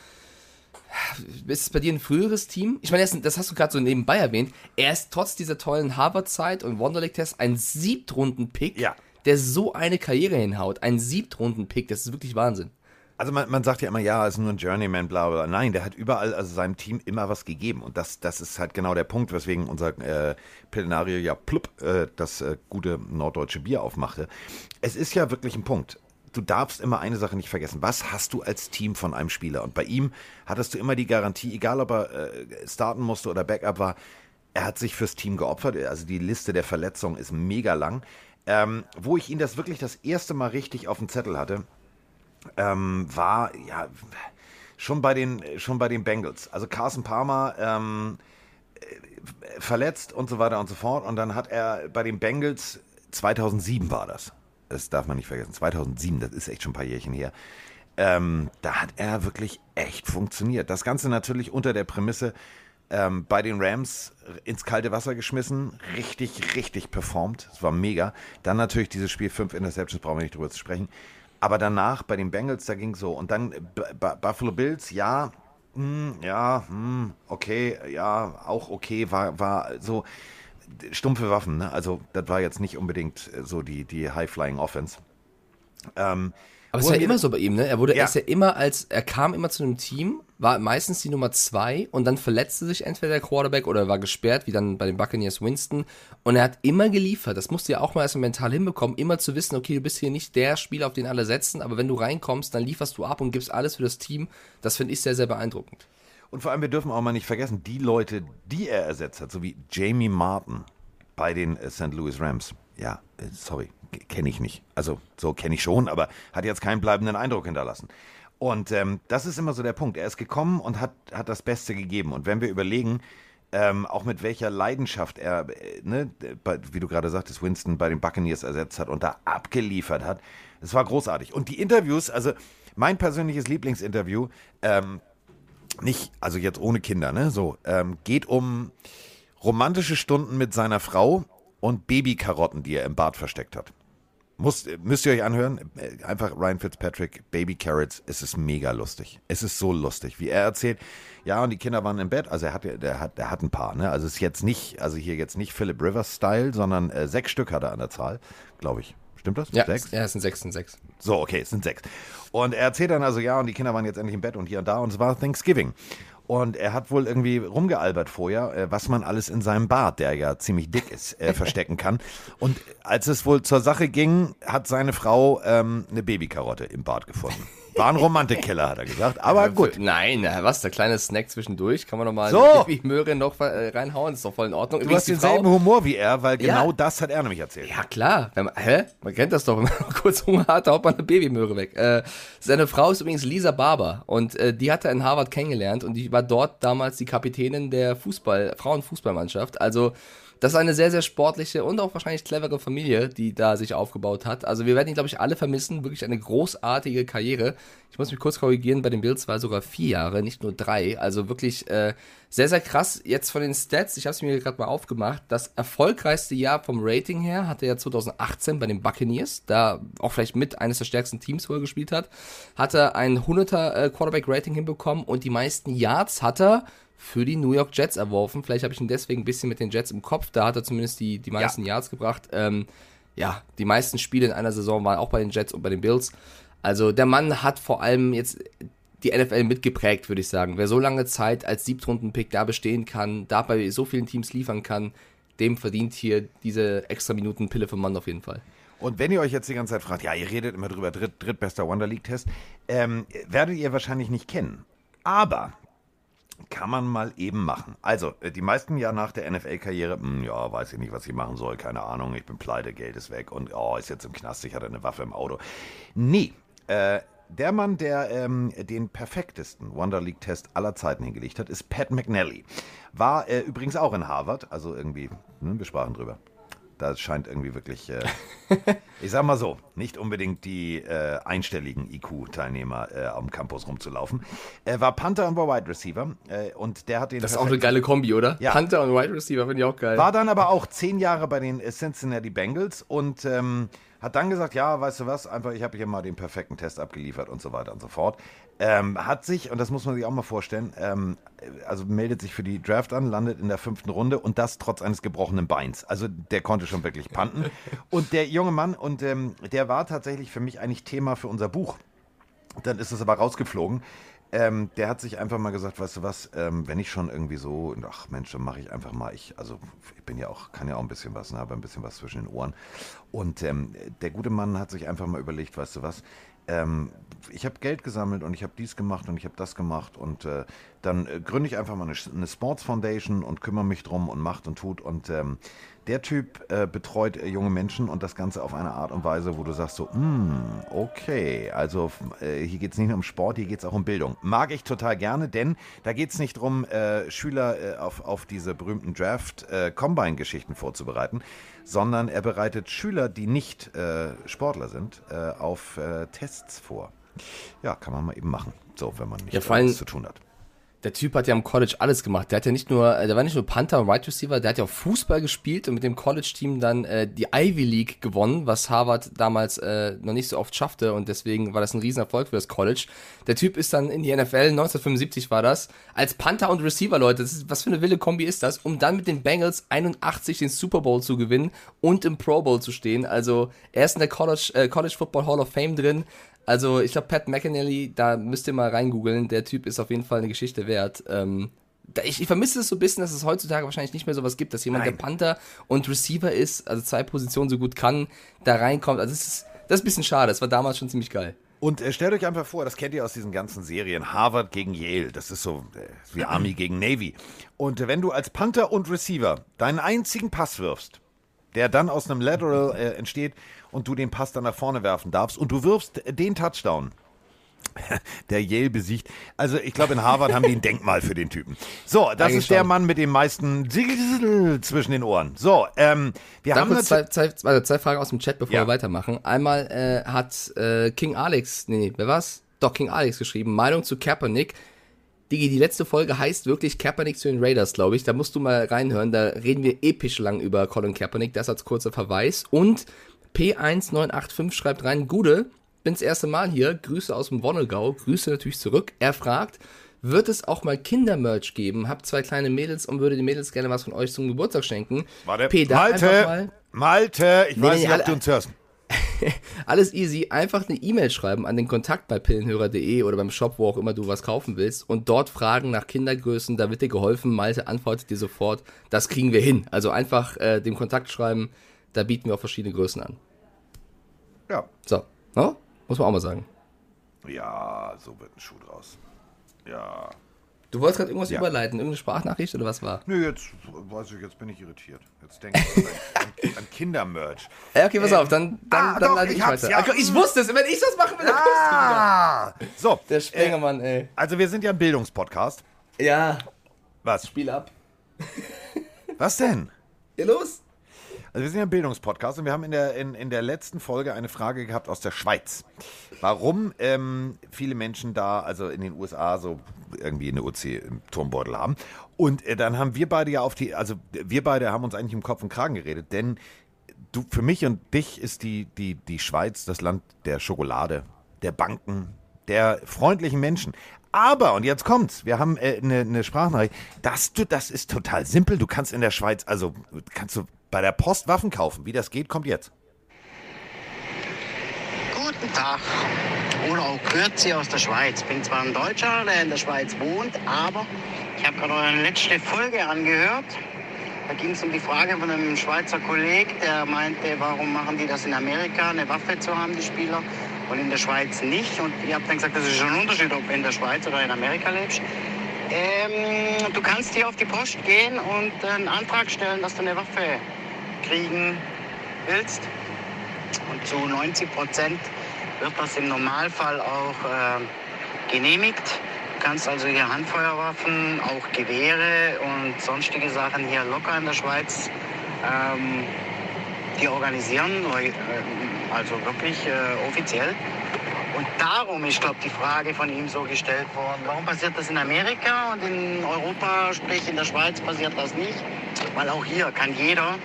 B: ist es bei dir ein früheres Team? Ich meine, das hast du gerade so nebenbei erwähnt. Er ist trotz dieser tollen Harvard-Zeit und Wonderlic-Test ein Siebtrunden-Pick,
A: Ja.
B: Der so eine Karriere hinhaut. Ein Siebtrunden-Pick, das ist wirklich Wahnsinn.
A: Also man, man sagt ja immer, ja, ist nur ein Journeyman, bla bla. Nein, der hat überall, also seinem Team immer was gegeben. Und das, das ist halt genau der Punkt, weswegen unser äh, Plenario ja plupp äh, das äh, gute norddeutsche Bier aufmachte. Es ist ja wirklich ein Punkt. Du darfst immer eine Sache nicht vergessen. Was hast du als Team von einem Spieler? Und bei ihm hattest du immer die Garantie, egal ob er äh, starten musste oder Backup war, er hat sich fürs Team geopfert. Also die Liste der Verletzungen ist mega lang. Ähm, wo ich ihn das wirklich das erste Mal richtig auf dem Zettel hatte, ähm, war ja schon bei den schon bei den Bengals. Also Carson Palmer ähm, äh, verletzt und so weiter und so fort. Und dann hat er bei den Bengals 2007 war das. Das darf man nicht vergessen. 2007, das ist echt schon ein paar Jährchen her. Ähm, da hat er wirklich echt funktioniert. Das Ganze natürlich unter der Prämisse, ähm, bei den Rams ins kalte Wasser geschmissen, richtig, richtig performt. Es war mega. Dann natürlich dieses Spiel, fünf Interceptions, brauchen wir nicht drüber zu sprechen. Aber danach bei den Bengals, da ging so. Und dann B Buffalo Bills, ja, hm, ja, hm, okay, ja, auch okay, war, war so. stumpfe Waffen, ne? Also, das war jetzt nicht unbedingt äh, so die, die High-Flying Offense. Ähm,
B: Aber es ist ja immer so bei ihm, ne? Er wurde
A: Ja.
B: erst ja immer als, er kam immer zu einem Team, war meistens die Nummer zwei und dann verletzte sich entweder der Quarterback oder er war gesperrt, wie dann bei den Buccaneers Winston. Und er hat immer geliefert. Das musst du ja auch mal erstmal mental hinbekommen, immer zu wissen, okay, du bist hier nicht der Spieler, auf den alle setzen, aber wenn du reinkommst, dann lieferst du ab und gibst alles für das Team. Das finde ich sehr, sehr beeindruckend.
A: Und vor allem, wir dürfen auch mal nicht vergessen, die Leute, die er ersetzt hat, so wie Jamie Martin bei den äh, St. Louis Rams. Ja, äh, sorry, kenne ich nicht. Also, so kenne ich schon, aber hat jetzt keinen bleibenden Eindruck hinterlassen. Und ähm, das ist immer so der Punkt. Er ist gekommen und hat, hat das Beste gegeben. Und wenn wir überlegen, ähm, auch mit welcher Leidenschaft er, äh, ne, bei, wie du gerade sagtest, Winston bei den Buccaneers ersetzt hat und da abgeliefert hat, das war großartig. Und die Interviews, also mein persönliches Lieblingsinterview, ähm, nicht, also jetzt ohne Kinder, ne? So, ähm, geht um romantische Stunden mit seiner Frau und Babykarotten, die er im Bad versteckt hat. Muss, müsst ihr euch anhören. Einfach Ryan Fitzpatrick, Baby Carrots. Es ist mega lustig. Es ist so lustig, wie er erzählt. Ja, und die Kinder waren im Bett. Also er hat, der hat, der hat ein paar. Ne? Also es ist jetzt nicht, also hier jetzt nicht Philip Rivers Style, sondern äh, sechs Stück hat er an der Zahl, glaube ich. Stimmt das?
B: Ja,
A: Sechs?
B: ja es sind sechs, sind sechs.
A: So, okay, es sind sechs. Und er erzählt dann also, ja, und die Kinder waren jetzt endlich im Bett und hier und da und es war Thanksgiving. Und er hat wohl irgendwie rumgealbert vorher, äh, was man alles in seinem Bart, der ja ziemlich dick ist, äh, verstecken kann. Und als es wohl zur Sache ging, hat seine Frau ähm, eine Babykarotte im Bad gefunden. War ein Romantikkiller, hat er gesagt. Aber gut.
B: Nein, was, der kleine Snack zwischendurch, kann man noch mal
A: So.
B: eine Babymöhre noch äh, reinhauen, ist doch voll in Ordnung.
A: Du
B: Übrigens,
A: hast denselben Humor wie er, weil
B: Ja.
A: genau das hat er nämlich erzählt.
B: Ja, klar. Wenn man, hä? Man kennt das doch, wenn man kurz Hunger hat, haut man eine Babymöhre weg. Äh, seine Frau ist übrigens Lisa Barber und äh, die hat er in Harvard kennengelernt und die war dort damals die Kapitänin der Fußball, Frauenfußballmannschaft. Also, das ist eine sehr, sehr sportliche und auch wahrscheinlich clevere Familie, die da sich aufgebaut hat. Also, wir werden ihn, glaube ich, alle vermissen. Wirklich eine großartige Karriere. Ich muss mich kurz korrigieren, bei den Bills war sogar vier Jahre, nicht nur drei. Also wirklich äh, sehr, sehr krass. Jetzt von den Stats, ich habe es mir gerade mal aufgemacht. Das erfolgreichste Jahr vom Rating her hatte er 2018 bei den Buccaneers, da auch vielleicht mit eines der stärksten Teams, wo er gespielt hat. Hat er ein 100er äh, Quarterback-Rating hinbekommen und die meisten Yards hat er für die New York Jets erworfen. Vielleicht habe ich ihn deswegen ein bisschen mit den Jets im Kopf. Da hat er zumindest die, die meisten Yards gebracht. Ähm, ja, die meisten Spiele in einer Saison waren auch bei den Jets und bei den Bills. Also der Mann hat vor allem jetzt die NFL mitgeprägt, würde ich sagen. Wer so lange Zeit als Siebtrunden-Pick da bestehen kann, da bei so vielen Teams liefern kann, dem verdient hier diese extra Minuten Pille vom Mann auf jeden Fall.
A: Und wenn ihr euch jetzt die ganze Zeit fragt, ja, ihr redet immer drüber, dritt, drittbester Wonder League-Test, ähm, werdet ihr wahrscheinlich nicht kennen. Aber kann man mal eben machen. Also, äh, die meisten ja nach der NFL-Karriere, hm, ja, weiß ich nicht, was ich machen soll, keine Ahnung, ich bin pleite, Geld ist weg und oh, ist jetzt im Knast, ich hatte eine Waffe im Auto. Nee, äh, der Mann, der ähm, den perfektesten Wonder League-Test aller Zeiten hingelegt hat, ist Pat McNally. War äh, übrigens auch in Harvard, also irgendwie, ne, wir sprachen drüber. Das scheint irgendwie wirklich, äh, ich sag mal so, nicht unbedingt die äh, einstelligen IQ-Teilnehmer äh, am Campus rumzulaufen. Er war Panther und war Wide Receiver äh, und der hat den.
B: Das ist auch eine geile Kombi, oder?
A: Ja.
B: Panther und Wide Receiver finde ich auch geil.
A: War dann aber auch zehn Jahre bei den Cincinnati Bengals und ähm, hat dann gesagt, ja, weißt du was, einfach, ich habe hier mal den perfekten Test abgeliefert und so weiter und so fort. Ähm, hat sich, und das muss man sich auch mal vorstellen, ähm, also meldet sich für die Draft an, landet in der fünften Runde und das trotz eines gebrochenen Beins. Also der konnte schon wirklich panten. Und der junge Mann, und ähm, der war tatsächlich für mich eigentlich Thema für unser Buch. Dann ist es aber rausgeflogen. Ähm, der hat sich einfach mal gesagt, weißt du was, ähm, wenn ich schon irgendwie so, ach Mensch, dann mache ich einfach mal, ich, also ich bin ja auch, kann ja auch ein bisschen was, ne, habe ein bisschen was zwischen den Ohren. Und ähm, der gute Mann hat sich einfach mal überlegt, weißt du was, ähm, ich habe Geld gesammelt und ich habe dies gemacht und ich habe das gemacht und äh, dann äh, gründe ich einfach mal eine, eine Sports Foundation und kümmere mich drum und macht und tut und ähm, der Typ äh, betreut äh, junge Menschen und das Ganze auf eine Art und Weise, wo du sagst so, "Hm, okay, also äh, hier geht es nicht nur um Sport, hier geht es auch um Bildung. Mag ich total gerne, denn da geht es nicht darum, äh, Schüler äh, auf, auf diese berühmten Draft-Combine-Geschichten vorzubereiten, sondern er bereitet Schüler, die nicht äh, Sportler sind, äh, auf äh, Tests vor. Ja, kann man mal eben machen, so, wenn man
B: Ja,
A: nichts anderes zu tun hat.
B: Der Typ hat ja am College alles gemacht. Der hat ja nicht nur, äh, der war nicht nur Panther und Wide Receiver, der hat ja auch Fußball gespielt und mit dem College-Team dann äh, die Ivy League gewonnen, was Harvard damals äh, noch nicht so oft schaffte und deswegen war das ein Riesenerfolg für das College. Der Typ ist dann in die NFL, 1975 war das, als Panther und Receiver, Leute, ist, was für eine wilde Kombi ist das, um dann mit den Bengals 81 den Super Bowl zu gewinnen und im Pro Bowl zu stehen. Also er ist in der College, äh, College Football Hall of Fame drin. Also ich glaube, Pat McAnally, da müsst ihr mal reingoogeln. Der Typ ist auf jeden Fall eine Geschichte wert. Ähm, ich, ich, vermisse es so ein bisschen, dass es heutzutage wahrscheinlich nicht mehr sowas gibt, dass jemand, Nein. der Panther und Receiver ist, also zwei Positionen so gut kann, da reinkommt. Also das ist, das ist ein bisschen schade. Das war damals schon ziemlich geil.
A: Und äh, stellt euch einfach vor, das kennt ihr aus diesen ganzen Serien, Harvard gegen Yale, das ist so äh, wie Army gegen Navy. Und äh, wenn du als Panther und Receiver deinen einzigen Pass wirfst, der dann aus einem Lateral äh, entsteht und du den Pass dann nach vorne werfen darfst und du wirfst den Touchdown. Der Yale besiegt. Also ich glaube, in Harvard haben die ein Denkmal für den Typen. So, das Eigentlich ist der schon. Mann mit den meisten zwischen den Ohren. So, ähm, wir Darf haben
B: zwei, zwei, zwei, zwei, Fragen aus dem Chat, bevor ja. wir weitermachen. Einmal äh, hat äh, King Alex, nee, wer war's? Doch, King Alex geschrieben, Meinung zu Kaepernick. Digi, die letzte Folge heißt wirklich Kaepernick zu den Raiders, glaube ich. Da musst du mal reinhören. Da reden wir episch lang über Colin Kaepernick. Das als kurzer Verweis. Und P1985 schreibt rein, Gude, bin das erste Mal hier. Grüße aus dem Wonnelgau. Grüße natürlich zurück. Er fragt, wird es auch mal Kindermerch geben? Hab zwei kleine Mädels und würde die Mädels gerne was von euch zum Geburtstag schenken.
A: Warte, P, Malte, Malte, ich nee, weiß nee, nicht, ob du uns hörst.
B: Alles easy. Einfach eine E-Mail schreiben an den Kontakt bei pillenhörer.de oder beim Shop, wo auch immer du was kaufen willst und dort fragen nach Kindergrößen. Da wird dir geholfen. Malte antwortet dir sofort. Das kriegen wir hin. Also einfach äh, dem Kontakt schreiben. Da bieten wir auch verschiedene Größen an.
A: Ja.
B: So. No? Muss man auch mal sagen.
A: Ja, so wird ein Schuh draus. Ja.
B: Du wolltest gerade irgendwas ja. überleiten, irgendeine Sprachnachricht oder was war?
A: Nö, jetzt weiß ich, jetzt bin ich irritiert. Jetzt denke ich an, an Kindermerch.
B: Ja, okay, pass ähm, auf, dann, dann, ah, dann doch, leite ich, ich weiter. Ja. Ich wusste es, wenn ich das machen will, dann
A: ah, So.
B: Der Sprengermann, äh, ey.
A: Also wir sind ja ein Bildungspodcast.
B: Ja.
A: Was?
B: Spiel ab.
A: Was denn?
B: Hier los.
A: Also wir sind ja ein Bildungspodcast und wir haben in der, in, in der letzten Folge eine Frage gehabt aus der Schweiz. Warum ähm, viele Menschen da, also in den USA, so irgendwie eine OC im Turmbeutel haben. Und äh, dann haben wir beide ja auf die, also wir beide haben uns eigentlich im Kopf und Kragen geredet, denn du, für mich und dich ist die, die, die Schweiz das Land der Schokolade, der Banken, der freundlichen Menschen. Aber, und jetzt kommt's, wir haben äh, eine, eine Sprachnachricht, das, du, das ist total simpel. Du kannst in der Schweiz, also kannst du bei der Post Waffen kaufen. Wie das geht, kommt jetzt.
E: Guten Tag. Auch Kürzi aus der Schweiz. Bin zwar ein Deutscher, der in der Schweiz wohnt, aber ich habe gerade eure letzte Folge angehört. Da ging es um die Frage von einem Schweizer Kollegen, der meinte, warum machen die das in Amerika, eine Waffe zu haben, die Spieler, und in der Schweiz nicht. Und ihr habt dann gesagt, das ist schon ein Unterschied, ob in der Schweiz oder in Amerika lebst. Ähm, du kannst hier auf die Post gehen und einen Antrag stellen, dass du eine Waffe kriegen willst. Und zu 90 Prozent wird das im Normalfall auch äh, genehmigt. Du kannst also hier Handfeuerwaffen, auch Gewehre und sonstige Sachen hier locker in der Schweiz ähm, die organisieren, äh, also wirklich äh, offiziell. Und darum ist, glaube ich, die Frage von ihm so gestellt worden. Warum passiert das in Amerika und in Europa, sprich in der Schweiz, passiert das nicht? Weil auch hier kann jeder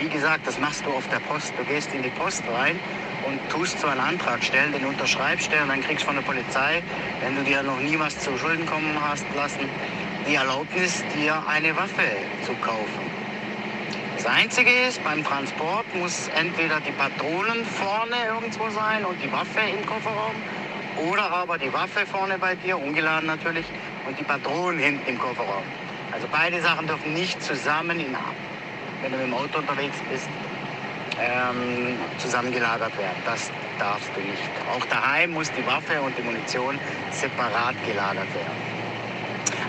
E: wie gesagt, das machst du auf der Post. Du gehst in die Post rein und tust so einen Antrag stellen, den unterschreibst und dann kriegst du von der Polizei, wenn du dir noch nie was zu Schulden kommen hast lassen, die Erlaubnis, dir eine Waffe zu kaufen. Das Einzige ist, beim Transport muss entweder die Patronen vorne irgendwo sein und die Waffe im Kofferraum oder aber die Waffe vorne bei dir, ungeladen natürlich, und die Patronen hinten im Kofferraum. Also beide Sachen dürfen nicht zusammen in wenn du mit dem Auto unterwegs bist, ähm, zusammengelagert werden. Das darfst du nicht. Auch daheim muss die Waffe und die Munition separat gelagert werden.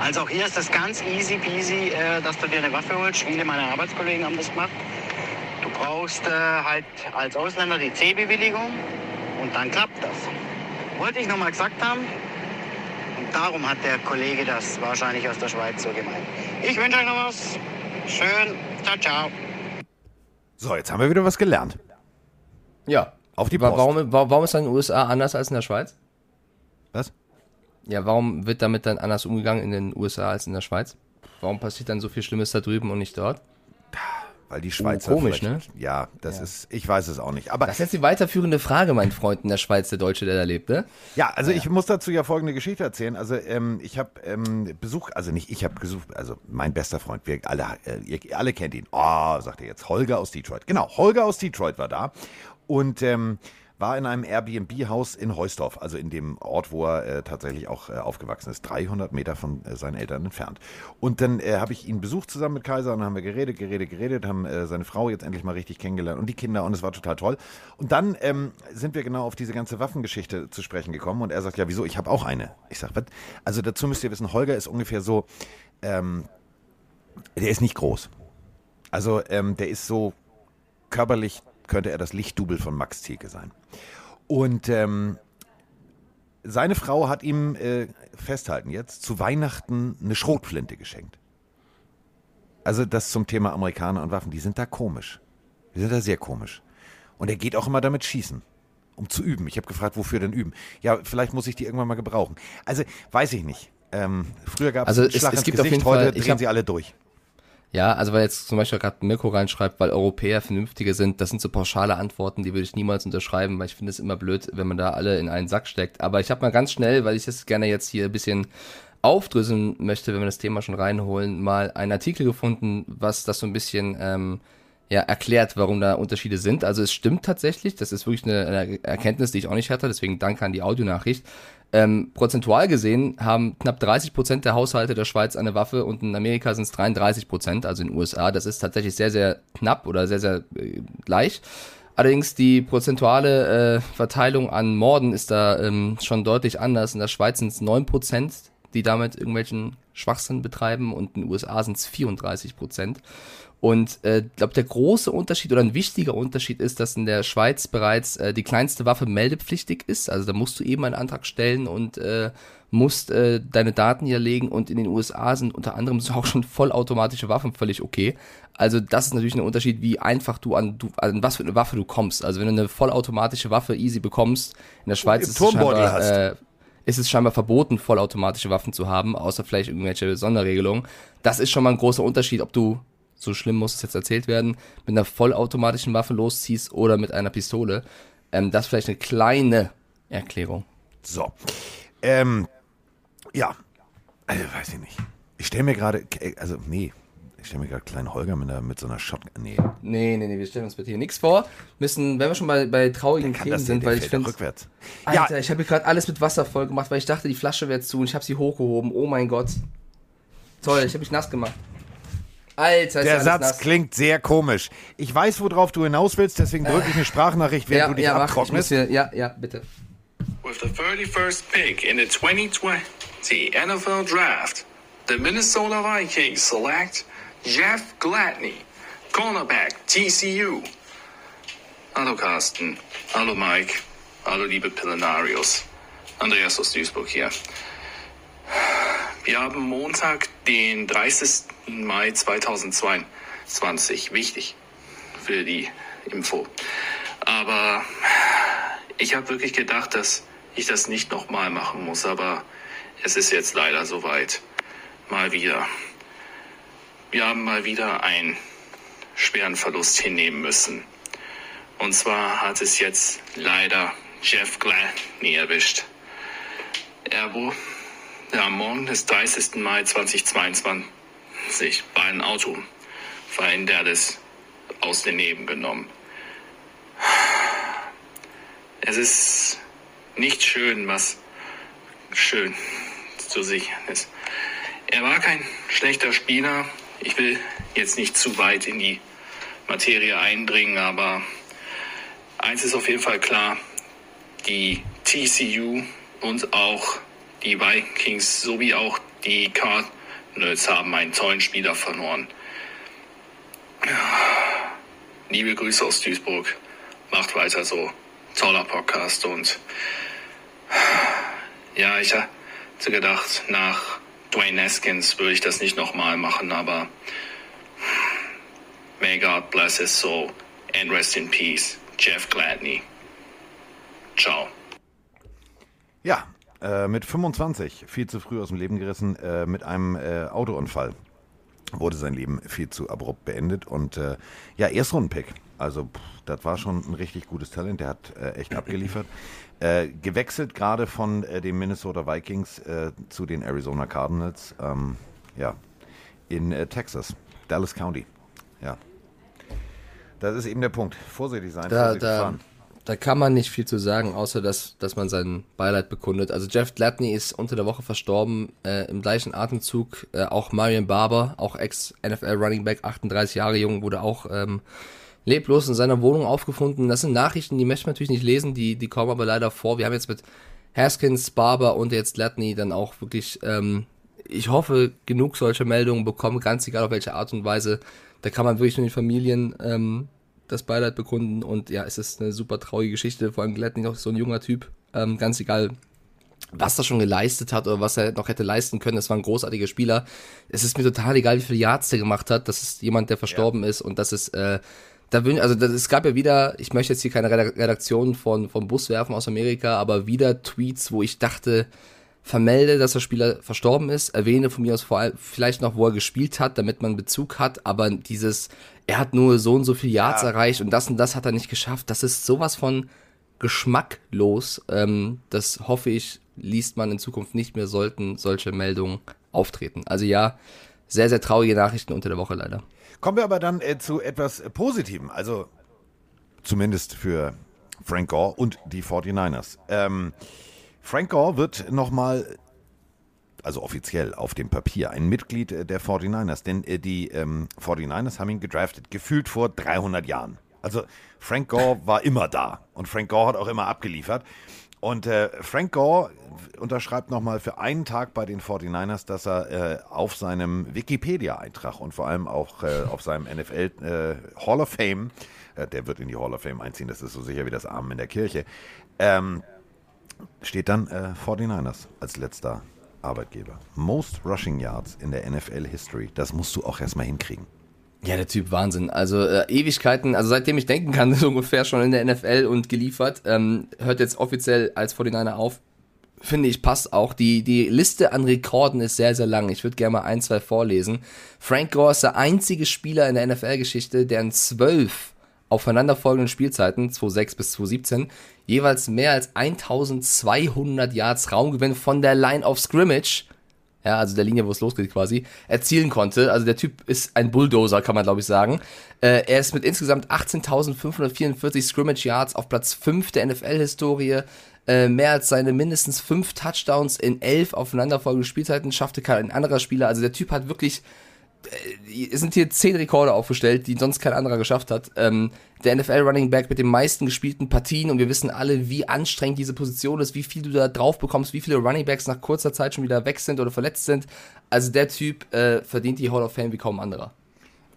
E: Also auch hier ist das ganz easy peasy, äh, dass du dir eine Waffe holst. Viele meiner Arbeitskollegen haben das gemacht. Du brauchst äh, halt als Ausländer die C-Bewilligung und dann klappt das. Wollte ich nochmal gesagt haben. Und darum hat der Kollege das wahrscheinlich aus der Schweiz so gemeint. Ich wünsche euch noch was. Schön. Ciao, ciao.
A: So, jetzt haben wir wieder was gelernt.
B: Ja. Auf die Post. Warum, warum ist das in den USA anders als in der Schweiz?
A: Was?
B: Ja, warum wird damit dann anders umgegangen in den USA als in der Schweiz? Warum passiert dann so viel Schlimmes da drüben und nicht dort?
A: Weil die Schweizer.
B: Oh, komisch,
A: vielleicht- Ja, das ist, ich weiß es auch nicht. Aber
B: Das ist jetzt die weiterführende Frage, mein Freund in der Schweiz, der Deutsche, der da lebt, ne?
A: Ja, also ich muss dazu ja folgende Geschichte erzählen. Also ähm, ich habe ähm, Besuch, also nicht ich habe besucht, also mein bester Freund, wir alle, äh, ihr alle kennt ihn. Oh, sagt er jetzt, Holger aus Detroit. Genau, Holger aus Detroit war da und ähm, war in einem Airbnb-Haus in Heusdorf, also in dem Ort, wo er äh, tatsächlich auch äh, aufgewachsen ist, 300 Meter von äh, seinen Eltern entfernt. Und dann äh, habe ich ihn besucht zusammen mit Kaiser und dann haben wir geredet, geredet, geredet, haben äh, seine Frau jetzt endlich mal richtig kennengelernt und die Kinder und es war total toll. Und dann ähm, sind wir genau auf diese ganze Waffengeschichte zu sprechen gekommen und er sagt, ja wieso, ich habe auch eine. Ich sage, was? Also dazu müsst ihr wissen, Holger ist ungefähr so, ähm, der ist nicht groß. Also ähm, der ist so körperlich könnte er das Lichtdubel von Max Thielke sein. Und ähm, seine Frau hat ihm, äh, festhalten jetzt, zu Weihnachten eine Schrotflinte geschenkt. Also das zum Thema Amerikaner und Waffen, die sind da komisch. Die sind da sehr komisch. Und er geht auch immer damit schießen, um zu üben. Ich habe gefragt, wofür denn üben? Ja, vielleicht muss ich die irgendwann mal gebrauchen. Also, weiß ich nicht. Ähm, früher gab
B: Also
A: einen
B: es-
A: Schlag
B: es
A: ins
B: gibt auf
A: Gesicht,
B: jeden Fall-
A: heute
B: ich
A: drehen
B: hab-
A: sie alle durch.
B: Ja, also weil jetzt zum Beispiel gerade Mirko reinschreibt, weil Europäer vernünftige sind, das sind so pauschale Antworten, die würde ich niemals unterschreiben, weil ich finde es immer blöd, wenn man da alle in einen Sack steckt. Aber ich habe mal ganz schnell, weil ich das gerne jetzt hier ein bisschen aufdröseln möchte, wenn wir das Thema schon reinholen, mal einen Artikel gefunden, was das so ein bisschen ähm, ja, erklärt, warum da Unterschiede sind. Also es stimmt tatsächlich, das ist wirklich eine, eine Erkenntnis, die ich auch nicht hatte, deswegen danke an die Audionachricht. Ähm, prozentual gesehen haben knapp 30 Prozent der Haushalte der Schweiz eine Waffe und in Amerika sind es 33 Prozent, also in den USA. Das ist tatsächlich sehr, sehr knapp oder sehr, sehr äh, gleich. Allerdings die prozentuale äh, Verteilung an Morden ist da ähm, schon deutlich anders. In der Schweiz sind es 9 Prozent, die damit irgendwelchen Schwachsinn betreiben und in den USA sind es 34 Prozent. Und äh, ich glaube, der große Unterschied oder ein wichtiger Unterschied ist, dass in der Schweiz bereits äh, die kleinste Waffe meldepflichtig ist. Also da musst du eben einen Antrag stellen und äh, musst äh, deine Daten hier legen. Und in den USA sind unter anderem so auch schon vollautomatische Waffen völlig okay. Also das ist natürlich ein Unterschied, wie einfach du an, du, an was für eine Waffe du kommst. Also wenn du eine vollautomatische Waffe easy bekommst, in der Schweiz ist es
A: Turmbeutel
B: scheinbar,
A: hast.
B: äh, ist es scheinbar verboten, vollautomatische Waffen zu haben, außer vielleicht irgendwelche Sonderregelungen. Das ist schon mal ein großer Unterschied, ob du, so schlimm muss es jetzt erzählt werden, mit einer vollautomatischen Waffe losziehst oder mit einer Pistole. Ähm, das ist vielleicht eine kleine Erklärung.
A: So. Ähm, ja. Also, weiß ich nicht. Ich stelle mir gerade, also, nee. Ich stelle mir gerade kleinen Holger mit, einer, mit so einer Shot. Nee.
B: Nee, nee, nee, wir stellen uns bitte hier nichts vor. Müssen, wenn wir schon bei, bei traurigen Themen sind, weil ich finde,
A: rückwärts.
B: Alter,
A: Ja,
B: ich habe hier gerade alles mit Wasser voll gemacht, weil ich dachte, die Flasche wäre zu und ich habe sie hochgehoben. Oh mein Gott. Toll, ich habe mich nass gemacht. Alter,
A: der Satz
B: nass.
A: klingt sehr komisch. Ich weiß, worauf du hinaus willst, deswegen drücke ich eine Sprachnachricht, während du dich
B: ja,
A: abtrocknest.
B: hier, ja, ja, bitte.
C: With the 31st pick in the 2020 NFL Draft, the Minnesota Vikings select Jeff Gladney, cornerback TCU. Hallo Carsten, hallo Mike, hallo liebe Pillenarios. Andreas aus Duisburg hier. Wir haben Montag, den 30. Mai 2022. Wichtig für die Info. Aber ich habe wirklich gedacht, dass ich das nicht nochmal machen muss, aber es ist jetzt leider soweit. Mal wieder. Wir haben mal wieder einen schweren Verlust hinnehmen müssen. Und zwar hat es jetzt leider Jeff Gladney erwischt. Er wurde ja, am Morgen des 30. Mai 2022 bei einem Auto in Dallas aus dem Leben genommen. Es ist nicht schön, was schön zu sichern ist. Er war kein schlechter Spieler. Ich will jetzt nicht zu weit in die Materie eindringen, aber eins ist auf jeden Fall klar. Die TCU und auch die Vikings sowie auch die Cardinals haben einen tollen Spieler verloren. Liebe Grüße aus Duisburg. Macht weiter so. Toller Podcast und ja, ich hatte gedacht, nach Dwayne Haskins würde ich das nicht nochmal machen, aber may God bless his soul and rest in peace. Jeff Gladney. Ciao.
A: Ja, äh, mit 25 viel zu früh aus dem Leben gerissen äh, mit einem äh, Autounfall. Wurde sein Leben viel zu abrupt beendet und äh, ja, Erstrundenpick. Also, pff, das war schon ein richtig gutes Talent. Der hat äh, echt abgeliefert. Gewechselt gerade von den Minnesota Vikings zu den Arizona Cardinals. Ähm, ja, in Texas, Dallas County. Ja. Das ist eben der Punkt. Vorsichtig sein,
B: Da,
A: vorsichtig
B: da,
A: fahren.
B: Da kann man nicht viel zu sagen, außer dass, dass man sein Beileid bekundet. Also Jeff Gladney ist unter der Woche verstorben, äh, im gleichen Atemzug. Äh, auch Marion Barber, auch Ex-NFL Running Back, 38 Jahre jung, wurde auch ähm, leblos in seiner Wohnung aufgefunden. Das sind Nachrichten, die möchte man natürlich nicht lesen, die, die kommen aber leider vor. Wir haben jetzt mit Haskins, Barber und jetzt Gladney dann auch wirklich, ähm, ich hoffe, genug solcher Meldungen bekommen, ganz egal auf welche Art und Weise. Da kann man wirklich nur den Familien ähm, das Beileid bekunden und ja, es ist eine super traurige Geschichte, vor allem Gladney noch so ein junger Typ, ähm, ganz egal, was er schon geleistet hat oder was er noch hätte leisten können. Das war ein großartiger Spieler. Es ist mir total egal, wie viele Yards der gemacht hat. Das ist jemand, der verstorben ist und das ist, äh, da wün also das, es gab ja wieder, ich möchte jetzt hier keine Redak- Redaktion von, vom Bus werfen aus Amerika, aber wieder Tweets, wo ich dachte, vermelde, dass der Spieler verstorben ist, erwähne von mir aus vor allem vielleicht noch, wo er gespielt hat, damit man Bezug hat, aber dieses, er hat nur so und so viel Yards erreicht und das und das hat er nicht geschafft, das ist sowas von geschmacklos. Ähm, das hoffe ich, liest man in Zukunft nicht mehr, sollten solche Meldungen auftreten. Also ja, sehr, sehr traurige Nachrichten unter der Woche leider.
A: Kommen wir aber dann äh, zu etwas äh, Positivem, also zumindest für Frank Gore und die 49ers. Ähm, Frank Gore wird nochmal, also offiziell auf dem Papier, ein Mitglied äh, der 49ers, denn äh, die ähm, 49ers haben ihn gedraftet, gefühlt vor 300 Jahren. Also Frank Gore war immer da und Frank Gore hat auch immer abgeliefert. Und äh, Frank Gore unterschreibt nochmal für einen Tag bei den 49ers, dass er äh, auf seinem Wikipedia-Eintrag und vor allem auch äh, auf seinem NFL äh, Hall of Fame, der wird in die Hall of Fame einziehen, das ist so sicher wie das Amen in der Kirche, ähm, steht dann äh, 49ers als letzter Arbeitgeber. Most Rushing Yards in der NFL History. Das musst du auch erstmal hinkriegen.
B: Ja, der Typ Wahnsinn. Also äh, Ewigkeiten, also seitdem ich denken kann, so ungefähr schon in der NFL und geliefert. Ähm, hört jetzt offiziell als 49er auf. Finde ich, passt auch. Die, die Liste an Rekorden ist sehr, sehr lang. Ich würde gerne mal ein, zwei vorlesen. Frank Gore ist der einzige Spieler in der NFL-Geschichte, der in zwölf aufeinanderfolgenden Spielzeiten, 2006 bis 2017, jeweils mehr als 1200 Yards Raumgewinn von der Line of Scrimmage ja, also der Linie, wo es losgeht quasi, erzielen konnte. Also der Typ ist ein Bulldozer, kann man glaube ich sagen. Äh, er ist mit insgesamt 18.544 Scrimmage Yards auf Platz 5 der NFL-Historie. Äh, mehr als seine mindestens 5 Touchdowns in 11 aufeinanderfolgenden Spielzeiten schaffte kein anderer Spieler. Also der Typ hat wirklich es sind hier zehn Rekorde aufgestellt, die sonst kein anderer geschafft hat. Ähm, der NFL Running Back mit den meisten gespielten Partien und wir wissen alle, wie anstrengend diese Position ist, wie viel du da drauf bekommst, wie viele Running Backs nach kurzer Zeit schon wieder weg sind oder verletzt sind. Also der Typ äh, verdient die Hall of Fame wie kaum anderer.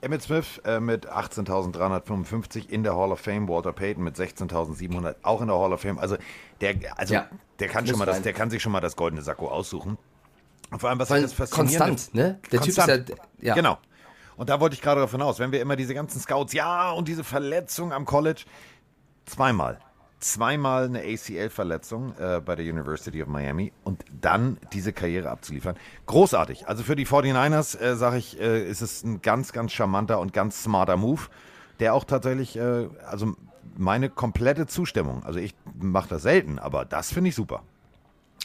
A: Emmett Smith äh, mit 18.355 in der Hall of Fame, Walter Payton mit 16.700 auch in der Hall of Fame. Also der, also
B: Ja,
A: der kann schon mal das, der kann sich schon mal das goldene Sakko aussuchen. Und vor allem, was faszinierende-
B: Konstant, ne? Der
A: Konstant.
B: Typ ist ja, ja.
A: Genau. Und da wollte ich gerade darauf hinaus, wenn wir immer diese ganzen Scouts, ja, und diese Verletzung am College, zweimal. Zweimal eine ACL-Verletzung äh, bei der University of Miami und dann diese Karriere abzuliefern. Großartig. Also für die 49ers, äh, sage ich, äh, ist es ein ganz, ganz charmanter und ganz smarter Move, der auch tatsächlich, äh, also meine komplette Zustimmung, also ich mache das selten, aber das finde ich super.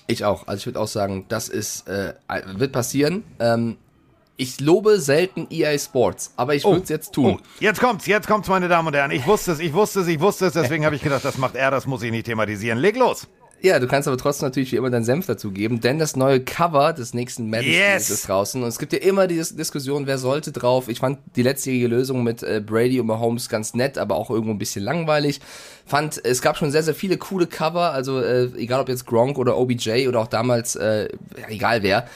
B: Ich auch. Also ich würde auch sagen, das ist, äh, wird passieren. Ähm, ich lobe selten EA Sports, aber ich würde es jetzt tun.
A: Oh, jetzt kommt's, jetzt kommt's, meine Damen und Herren. Ich wusste es, ich wusste es, ich wusste es. Deswegen habe ich gedacht, das macht er, das muss ich nicht thematisieren. Leg los.
B: Ja, du kannst aber trotzdem natürlich wie immer deinen Senf dazu geben, denn das neue Cover des nächsten Madden
A: Yes!
B: Ist draußen und es gibt ja immer die Dis Diskussion, wer sollte drauf. Ich fand die letztjährige Lösung mit äh, Brady und Mahomes ganz nett, aber auch irgendwo ein bisschen langweilig. Fand, es gab schon sehr, sehr viele coole Cover, also äh, egal ob jetzt Gronk oder OBJ oder auch damals, äh, egal wer,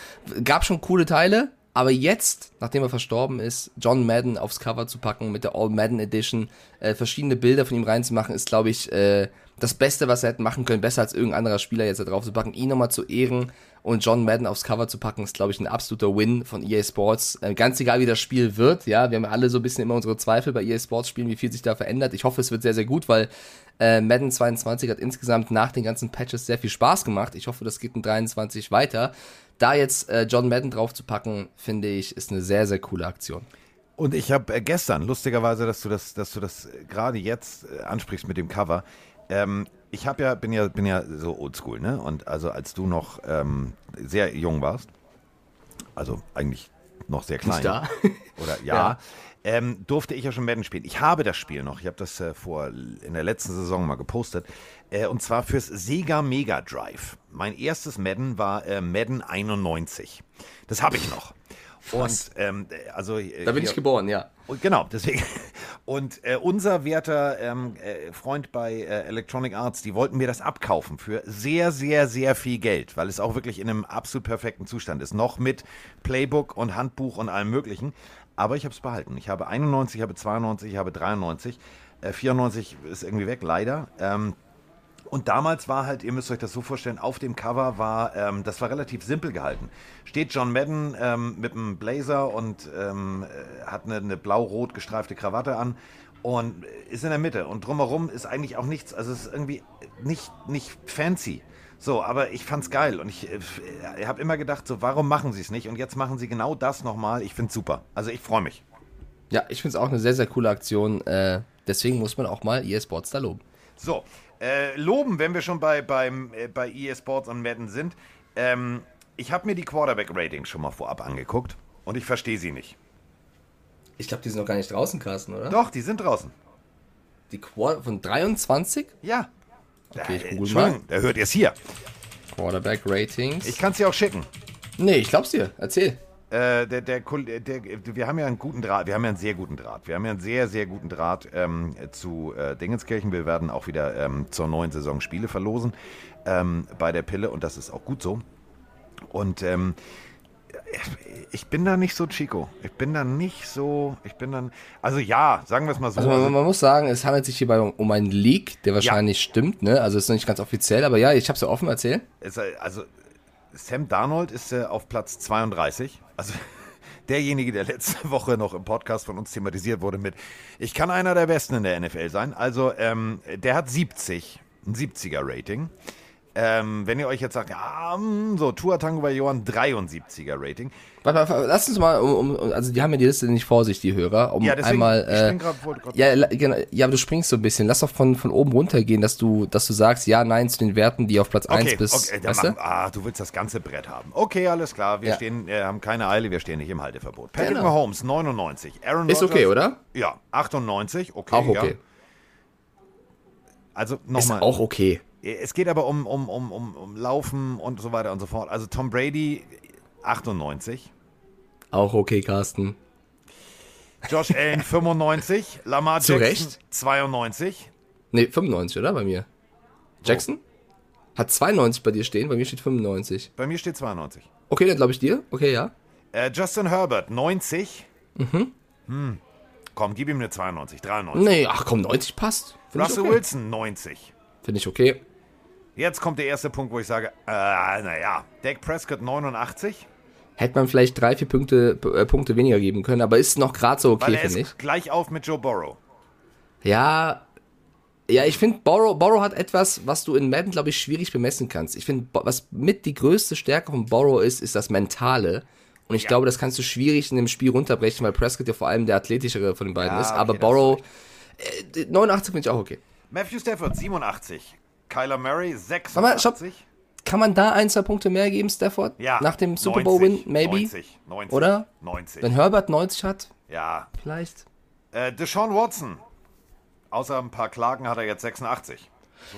B: gab schon coole Teile. Aber jetzt, nachdem er verstorben ist, John Madden aufs Cover zu packen mit der All Madden Edition, äh, verschiedene Bilder von ihm reinzumachen, ist, glaube ich, äh, das Beste, was er hätte machen können, besser als irgendein anderer Spieler jetzt da drauf zu packen, ihn nochmal zu ehren und John Madden aufs Cover zu packen, ist, glaube ich, ein absoluter Win von EA Sports. Äh, ganz egal, wie das Spiel wird, ja, wir haben alle so ein bisschen immer unsere Zweifel bei EA Sports Spielen, wie viel sich da verändert. Ich hoffe, es wird sehr, sehr gut, weil Äh, Madden 22 hat insgesamt nach den ganzen Patches sehr viel Spaß gemacht. Ich hoffe, das geht in 23 weiter. Da jetzt äh, John Madden draufzupacken, finde ich, ist eine sehr, sehr coole Aktion.
A: Und ich habe äh, gestern, lustigerweise, dass du das, dass du das äh, gerade jetzt ansprichst mit dem Cover. Ähm, ich habe ja, bin ja, bin ja so oldschool, ne? Und also als du noch ähm, sehr jung warst, also eigentlich noch sehr klein.
B: Da?
A: Oder ja.
B: Ja.
A: Ähm, durfte ich ja schon Madden spielen. Ich habe das Spiel noch. Ich habe das äh, vor in der letzten Saison mal gepostet. Äh, und zwar fürs Sega Mega Drive. Mein erstes Madden war äh, Madden 91. Das habe ich noch. Und ähm, also
B: Da bin ich geboren, ja.
A: Und genau, deswegen. Und äh, unser werter ähm, äh, Freund bei äh, Electronic Arts, die wollten mir das abkaufen für sehr, sehr, sehr viel Geld, weil es auch wirklich in einem absolut perfekten Zustand ist. Noch mit Playbook und Handbuch und allem Möglichen. Aber ich habe es behalten. Ich habe 91, ich habe 92, ich habe 93. Äh, 94 ist irgendwie weg, leider. Ähm, und damals war halt, ihr müsst euch das so vorstellen, auf dem Cover war, ähm, das war relativ simpel gehalten. Steht John Madden ähm, mit einem Blazer und ähm, äh, hat eine, eine blau-rot gestreifte Krawatte an und ist in der Mitte. Und drumherum ist eigentlich auch nichts, also es ist irgendwie nicht, nicht fancy. So, aber ich fand's geil und ich, äh, ich habe immer gedacht, so, warum machen sie es nicht? Und jetzt machen sie genau das nochmal. Ich find's super. Also ich freue mich.
B: Ja, ich finde es auch eine sehr, sehr coole Aktion. Äh, deswegen muss man auch mal EA Sports da loben.
A: So, äh, loben, wenn wir schon bei, beim, äh, bei EA Sports und Madden sind. Ähm, ich habe mir die Quarterback-Ratings schon mal vorab angeguckt und ich verstehe sie nicht.
B: Ich glaube, die sind noch gar nicht draußen, Carsten, oder?
A: Doch, die sind draußen.
B: Die Quar von 23?
A: Ja.
B: Okay, ich
A: Äh,
B: google
A: Entschuldigung, da hört ihr es hier.
B: Quarterback Ratings.
A: Ich kann es dir auch schicken.
B: nee, ich glaub's dir. Erzähl.
A: Äh, der, der, Kol- der, der, wir haben ja einen guten Draht, wir haben ja einen sehr guten Draht. Wir haben ja einen sehr, sehr guten Draht ähm, zu äh, Dingenskirchen. Wir werden auch wieder ähm, zur neuen Saison Spiele verlosen ähm, bei der Pille und das ist auch gut so. Und ähm, ich bin da nicht so Chico. Ich bin da nicht so, ich bin dann, also ja, sagen wir es mal so.
B: Also man, man muss sagen, es handelt sich hierbei um, um einen Leak, der wahrscheinlich stimmt, ne? Also ist noch nicht ganz offiziell, aber ja, ich hab's ja offen erzählt.
A: es, äh, also Sam Darnold ist äh, auf Platz 32. Also derjenige, der letzte Woche noch im Podcast von uns thematisiert wurde mit, ich kann einer der Besten in der NFL sein. Also ähm, der hat 70, ein 70er Rating. Ähm, wenn ihr euch jetzt sagt, ja, hm, so Tua Tango Johann 73er Rating.
B: Warte, warte, lass uns mal, um, um, also die haben ja die Liste nicht vor sich, die Hörer, um
A: Ja, deswegen,
B: einmal, äh,
A: vor-
B: ja, genau, ja, aber du springst so ein bisschen. Lass doch von, von oben runtergehen, dass du, dass du sagst, ja, nein zu den Werten, die auf Platz 1
A: Okay,
B: bis,
A: okay
B: weißt
A: machen,
B: du?
A: ah, du willst das ganze Brett haben. Okay, alles klar. Wir
B: Ja.
A: stehen, äh, haben keine Eile, wir stehen nicht im Halteverbot. Patrick
B: Genau.
A: Mahomes 99, Aaron
B: Ist okay, oder?
A: Ja, 98, okay.
B: Auch
A: Ja.
B: okay.
A: Also
B: Ist
A: nochmal.
B: auch okay.
A: Es geht aber um, um, um, um, um Laufen und so weiter und so fort. Also Tom Brady 98,
B: Auch okay, Carsten.
A: Josh Allen 95, Lamar
B: Zu
A: Jackson
B: Recht.
A: 92.
B: Nee, 95, oder? Bei mir. Jackson? Hat 92 bei dir stehen, bei mir steht 95.
A: Bei mir steht 92.
B: Okay, dann glaube ich dir. Okay, ja.
A: Äh, Justin Herbert 90. Mhm. Hm. Komm, gib ihm eine 92, 93.
B: Nee, ach komm, 90 passt. Finde ich
A: Russell
B: okay.
A: Wilson 90.
B: Finde ich okay.
A: Jetzt kommt der erste Punkt, wo ich sage, äh, naja, Dak Prescott 89,
B: Hätte man vielleicht drei, vier Punkte, äh, Punkte weniger geben können, aber ist noch gerade so okay, finde ich.
A: gleich auf mit Joe Burrow.
B: Ja, ja, ich finde, Borrow, Borrow hat etwas, was du in Madden, glaube ich, schwierig bemessen kannst. Ich finde, was mit die größte Stärke von Borrow ist, ist das Mentale. Und ich
A: Ja.
B: glaube, das kannst du schwierig in dem Spiel runterbrechen, weil Prescott ja vor allem der athletischere von den beiden
A: Ja,
B: ist.
A: okay,
B: Aber
A: das
B: Borrow, äh, 89 finde ich auch okay.
A: Matthew Stafford 87, Kyler Murray
B: Warte mal, stopp.
A: 86.
B: Kann man da ein, zwei Punkte mehr geben, Stafford?
A: Ja,
B: Nach dem Super
A: 90,
B: Bowl-Win, maybe?
A: 90, 90,
B: Oder?
A: 90.
B: Wenn Herbert 90 hat,
A: ja.
B: vielleicht.
A: Äh, Deshaun Watson. Außer ein paar Klagen hat er jetzt 86. Ist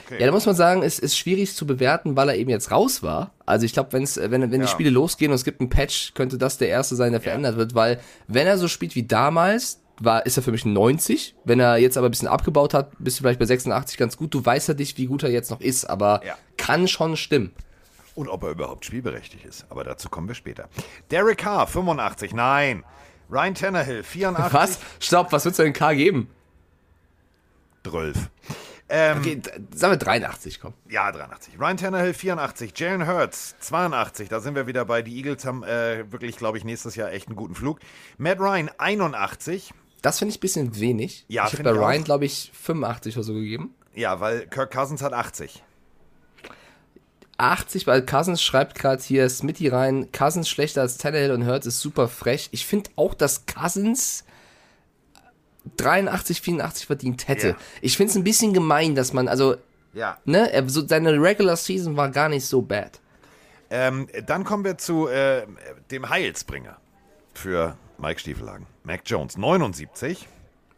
A: okay.
B: Ja, da muss man sagen, es ist schwierig zu bewerten, weil er eben jetzt raus war. Also ich glaube, wenn's, äh, wenn, wenn die
A: Ja.
B: Spiele losgehen und es gibt einen Patch, könnte das der erste sein, der verändert wird, weil wenn er so spielt wie damals, war, ist er für mich ein 90. Wenn er jetzt aber ein bisschen abgebaut hat, bist du vielleicht bei 86 ganz gut. Du weißt ja nicht, wie gut er jetzt noch ist, aber
A: Ja.
B: kann schon stimmen.
A: Und ob er überhaupt spielberechtigt ist. Aber dazu kommen wir später. Derek Carr 85. Nein. Ryan Tannehill 84.
B: Was? Stopp, was würdest du denn K geben?
A: 12. Ähm,
B: Okay, d- sagen wir 83, komm.
A: Ja, 83. Ryan Tannehill 84, Jalen Hurts 82. Da sind wir wieder bei. Die Eagles haben äh, wirklich, glaube ich, nächstes Jahr echt einen guten Flug. Matt Ryan 81.
B: Das finde ich ein bisschen wenig.
A: Ja,
B: ich habe bei
A: ich
B: Ryan, glaube ich, 85 oder so gegeben.
A: Ja, weil Kirk Cousins hat 80.
B: 80, weil Cousins schreibt gerade hier Smitty rein, Cousins schlechter als Tannehill und Hurts ist super frech. Ich finde auch, dass Cousins 83, 84 verdient hätte.
A: Ja.
B: Ich finde es ein bisschen gemein, dass man, also,
A: Ja.
B: ne, er, so, seine Regular Season war gar nicht so bad.
A: Ähm, dann kommen wir zu äh, dem Heilsbringer für Mike Stiefelhagen. Mac Jones, 79.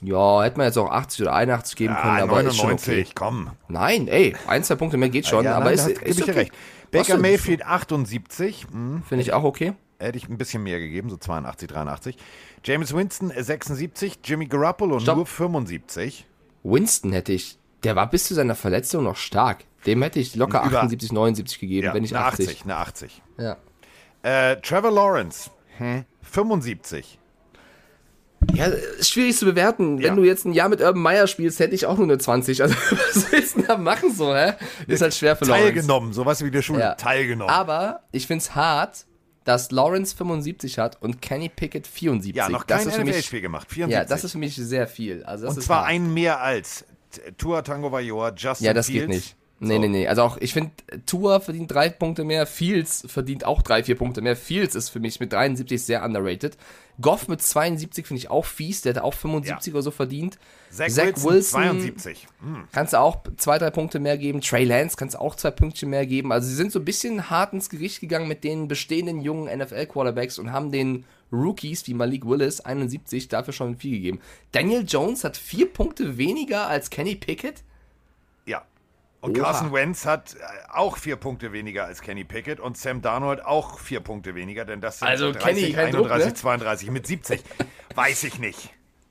B: Ja, hätte man jetzt auch 80 oder 81 geben können,
A: Ah,
B: aber ist schon
A: 99,
B: okay.
A: komm.
B: Nein, ey, ein, zwei Punkte mehr geht schon,
A: ja,
B: aber
A: nein,
B: ist, ist
A: gebe ich dir
B: okay.
A: recht. Baker Mayfield, 78. Hm,
B: Finde ich auch okay.
A: hätte ich ein bisschen mehr gegeben, so 82, 83. James Winston, äh, 76. Jimmy Garoppolo,
B: Stopp.
A: nur 75.
B: Winston hätte ich, der war bis zu seiner Verletzung noch stark. Dem hätte ich locker
A: Über-
B: 78, 79 gegeben,
A: Ja,
B: wenn nicht
A: eine
B: 80.
A: 80. Eine 80.
B: Ja.
A: Äh, Trevor Lawrence, 75.
B: Ja, ist schwierig zu bewerten. Wenn
A: Ja.
B: du jetzt ein Jahr mit Urban Meyer spielst, hätte ich auch nur eine 20. Also, was willst du denn da machen so, hä? Ist halt schwer für Lawrence.
A: Teilgenommen, sowas wie der Schule.
B: Ja.
A: Teilgenommen.
B: Aber ich find's hart, dass Lawrence 75 hat und Kenny Pickett 74.
A: ja, noch
B: das
A: kein
B: ist für mich,
A: NFL-Spiel gemacht. 74.
B: Ja, das ist für mich sehr viel. Also das
A: Und zwar
B: hart.
A: ein mehr als Tua Tango Vajor, Justin
B: Ja, das
A: Fields.
B: geht nicht. Nee,
A: So.
B: nee, nee. Also auch, ich finde, Tua verdient drei Punkte mehr, Fields verdient auch drei, vier Punkte mehr. Fields ist für mich mit 73 sehr underrated. Goff mit 72 finde ich auch fies, der hat auch 75 oder so verdient.
A: Zach,
B: Zach
A: Wilson,
B: Wilson-
A: 72. Hm.
B: Kannst du auch zwei, drei Punkte mehr geben. Trey Lance kannst du auch zwei Pünktchen mehr geben. Also sie sind so ein bisschen hart ins Gericht gegangen mit den bestehenden jungen NFL-Quarterbacks und haben den Rookies wie Malik Willis 71 dafür schon viel gegeben. Daniel Jones hat vier Punkte weniger als Kenny Pickett.
A: Und
B: Oha.
A: Carson Wentz hat äh, auch vier Punkte weniger als Kenny Pickett und Sam Darnold auch vier Punkte weniger, denn das sind
B: Also
A: 30,
B: Kenny, kein Druck,
A: 31,
B: ne?
A: 32 mit 70. Weiß ich nicht.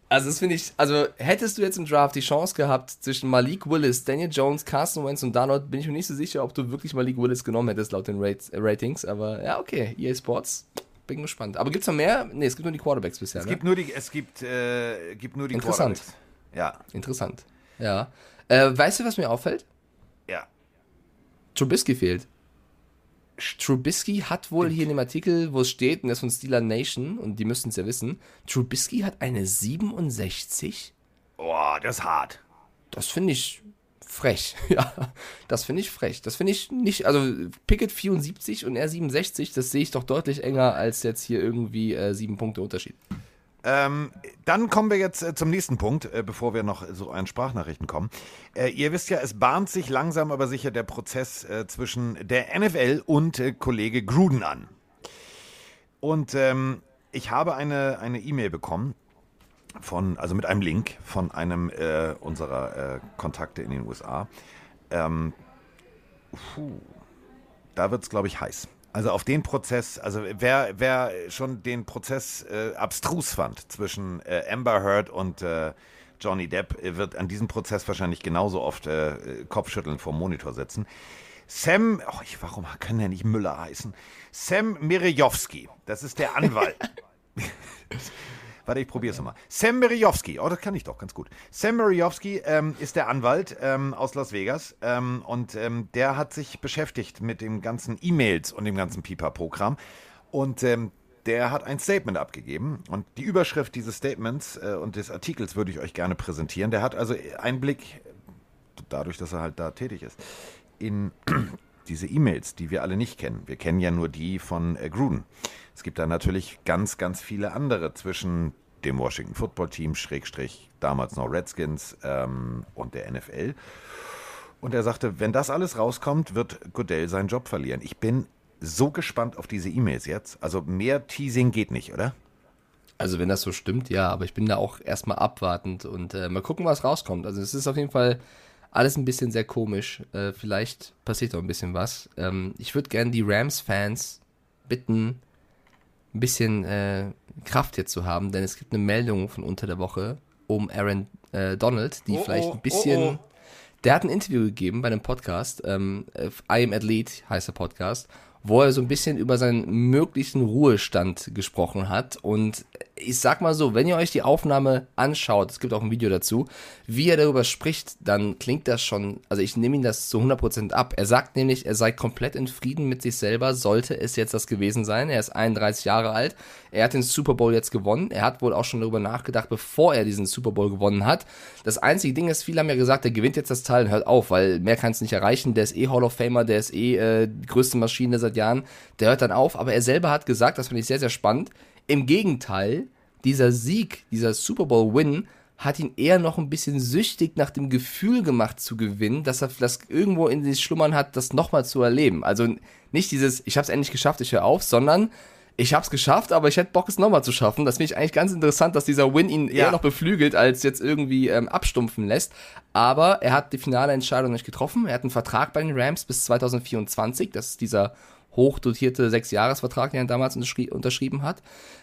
B: Also das finde ich, also hättest du jetzt im Draft die Chance gehabt zwischen Malik Willis, Daniel Jones, Carson Wentz und Darnold, bin ich mir nicht so sicher, ob du wirklich Malik Willis genommen hättest laut den Rate, äh, Ratings. Aber ja, okay, EA Sports, bin gespannt. Aber gibt's noch mehr? Nee, es gibt nur die Quarterbacks bisher.
A: Es
B: ne?
A: gibt nur die, es gibt, äh, gibt nur die
B: Interessant.
A: Quarterbacks. Ja,
B: Interessant. Ja. Äh, weißt du, was mir auffällt?
A: Ja.
B: Trubisky fehlt. Trubisky hat wohl hier in dem Artikel, wo es steht, und das ist von Steeler Nation, und die müssten es ja wissen, Trubisky hat eine 67.
A: Boah, das ist hart.
B: Das finde ich frech. Ja, das finde ich frech. Das finde ich nicht, also Pickett 74 und er 67, das sehe ich doch deutlich enger als jetzt hier irgendwie äh, sieben Punkte Unterschied.
A: Ähm, dann kommen wir jetzt äh, zum nächsten Punkt, äh, bevor wir noch so an Sprachnachrichten kommen. Äh, ihr wisst ja, es bahnt sich langsam aber sicher der Prozess äh, zwischen der NFL und äh, Kollege Gruden an. Und ähm, ich habe eine eine E-Mail bekommen von, also mit einem Link von einem äh, unserer Kontakte in den USA. Ähm, puh, da wird es, glaube ich, heiß. Also auf den Prozess, also wer, wer schon den Prozess äh, abstrus fand zwischen äh, Amber Heard und äh, Johnny Depp, äh, wird an diesem Prozess wahrscheinlich genauso oft äh, Kopfschütteln vor dem Monitor sitzen. Sam, oh, ich, warum kann der nicht Müller heißen? Sam Mirejowski, das ist der Anwalt. Warte, ich probiere es nochmal. Sam Mirejowski, oh, das kann ich doch ganz gut. Sam Mirejowski ähm, ist der Anwalt ähm, aus Las Vegas ähm, und ähm, der hat sich beschäftigt mit den ganzen E-Mails und dem ganzen Pipa-Programm und ähm, der hat ein Statement abgegeben und die Überschrift dieses Statements äh, und des Artikels würde ich euch gerne präsentieren. Der hat also Einblick, dadurch, dass er halt da tätig ist, in diese E-Mails, die wir alle nicht kennen. Wir kennen ja nur die von äh, Gruden. Es gibt da natürlich ganz, ganz viele andere zwischen dem Washington Football Team, Schrägstrich, damals noch Redskins ähm, und der NFL. Und er sagte, wenn das alles rauskommt, wird Goodell seinen Job verlieren. Ich bin so gespannt auf diese E-Mails jetzt. Also mehr Teasing geht nicht, oder?
B: Also wenn das so stimmt, ja, aber ich bin da auch erstmal abwartend und äh, mal gucken, was rauskommt. Also es ist auf jeden Fall alles ein bisschen sehr komisch. Äh, vielleicht passiert auch ein bisschen was. Ähm, ich würde gerne die Rams-Fans bitten, ein bisschen äh, Kraft jetzt zu haben, denn es gibt eine Meldung von unter der Woche um Aaron äh, Donald, die
A: Oh,
B: vielleicht
A: oh,
B: ein bisschen...
A: oh, oh.
B: Der hat ein Interview gegeben bei einem Podcast, ähm, äh, I Am Athlete heißt der Podcast, wo er so ein bisschen über seinen möglichen Ruhestand gesprochen hat und ich sag mal so, wenn ihr euch die Aufnahme anschaut, es gibt auch ein Video dazu, wie er darüber spricht, dann klingt das schon, also ich nehme ihn das zu 100% ab. Er sagt nämlich, er sei komplett in Frieden mit sich selber, sollte es jetzt das gewesen sein. Er ist 31 Jahre alt, er hat den Super Bowl jetzt gewonnen, er hat wohl auch schon darüber nachgedacht, bevor er diesen Super Bowl gewonnen hat. Das einzige Ding ist, viele haben ja gesagt, er gewinnt jetzt das Teil und hört auf, weil mehr kann es nicht erreichen, der ist eh Hall of Famer, der ist eh äh, die größte Maschine seit Jahren, der hört dann auf, aber er selber hat gesagt, das finde ich sehr, sehr spannend, im Gegenteil, dieser Sieg, dieser Super Bowl-Win hat ihn eher noch ein bisschen süchtig nach dem Gefühl gemacht zu gewinnen, dass er das irgendwo in sich schlummern hat, das nochmal zu erleben. Also nicht dieses, ich habe es endlich geschafft, ich höre auf, sondern ich habe es geschafft, aber ich hätte Bock, es nochmal zu schaffen. Das finde ich eigentlich ganz interessant, dass dieser Win ihn ja. eher noch beflügelt, als jetzt irgendwie ähm, abstumpfen lässt. Aber er hat die finale Entscheidung nicht getroffen. Er hat einen Vertrag bei den Rams bis 2024. Das ist dieser hochdotierte Sechsjahresvertrag, den er damals unterschrieben hat.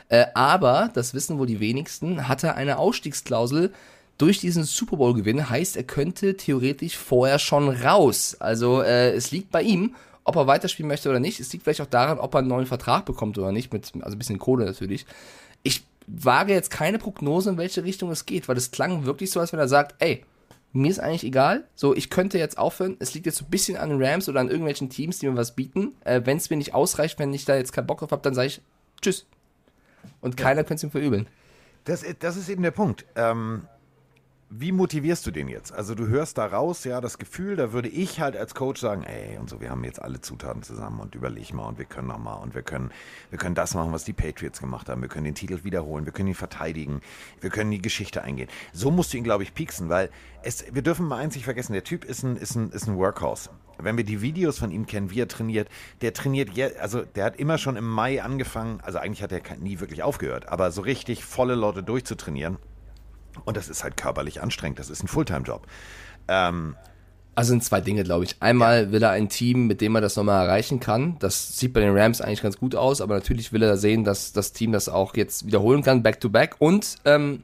B: Äh, aber, das wissen wohl die wenigsten, hat er eine Ausstiegsklausel durch diesen Super Bowl-Gewinn. Heißt, er könnte theoretisch vorher schon raus. Also äh, es liegt bei ihm, ob er weiterspielen möchte oder nicht. Es liegt vielleicht auch daran, ob er einen neuen Vertrag bekommt oder nicht, mit also ein bisschen Kohle natürlich. Ich wage jetzt keine Prognose, in welche Richtung es geht, weil es klang wirklich so, als wenn er sagt, ey, mir ist eigentlich egal. So, ich könnte jetzt aufhören. Es liegt jetzt so ein bisschen an den Rams oder an irgendwelchen Teams, die mir was bieten. Äh, wenn es mir nicht ausreicht, wenn ich da jetzt keinen Bock drauf habe, dann sage ich Tschüss. Und keiner ja. könnte es ihm verübeln.
A: Das, das ist eben der Punkt. Ähm, wie motivierst du den jetzt? Also du hörst da raus, ja, das Gefühl, da würde ich halt als Coach sagen, ey, und so, wir haben jetzt alle Zutaten zusammen und überleg mal und wir können noch mal und wir können, wir können das machen, was die Patriots gemacht haben. Wir können den Titel wiederholen, wir können ihn verteidigen, wir können die Geschichte eingehen. So musst du ihn, glaube ich, pieksen, weil es, wir dürfen mal eins nicht vergessen, der Typ ist ein, ist ein, ist ein Workhouse. Wenn wir die Videos von ihm kennen, wie er trainiert, der trainiert, also der hat immer schon im Mai angefangen, also eigentlich hat er nie wirklich aufgehört, aber so richtig volle Leute durchzutrainieren und das ist halt körperlich anstrengend. Das ist ein Fulltime-Job. Ähm,
B: also sind zwei Dinge, glaube ich. Einmal will er ein Team, mit dem er das nochmal erreichen kann. Das sieht bei den Rams eigentlich ganz gut aus, aber natürlich will er sehen, dass das Team das auch jetzt wiederholen kann, back-to-back. Und ähm,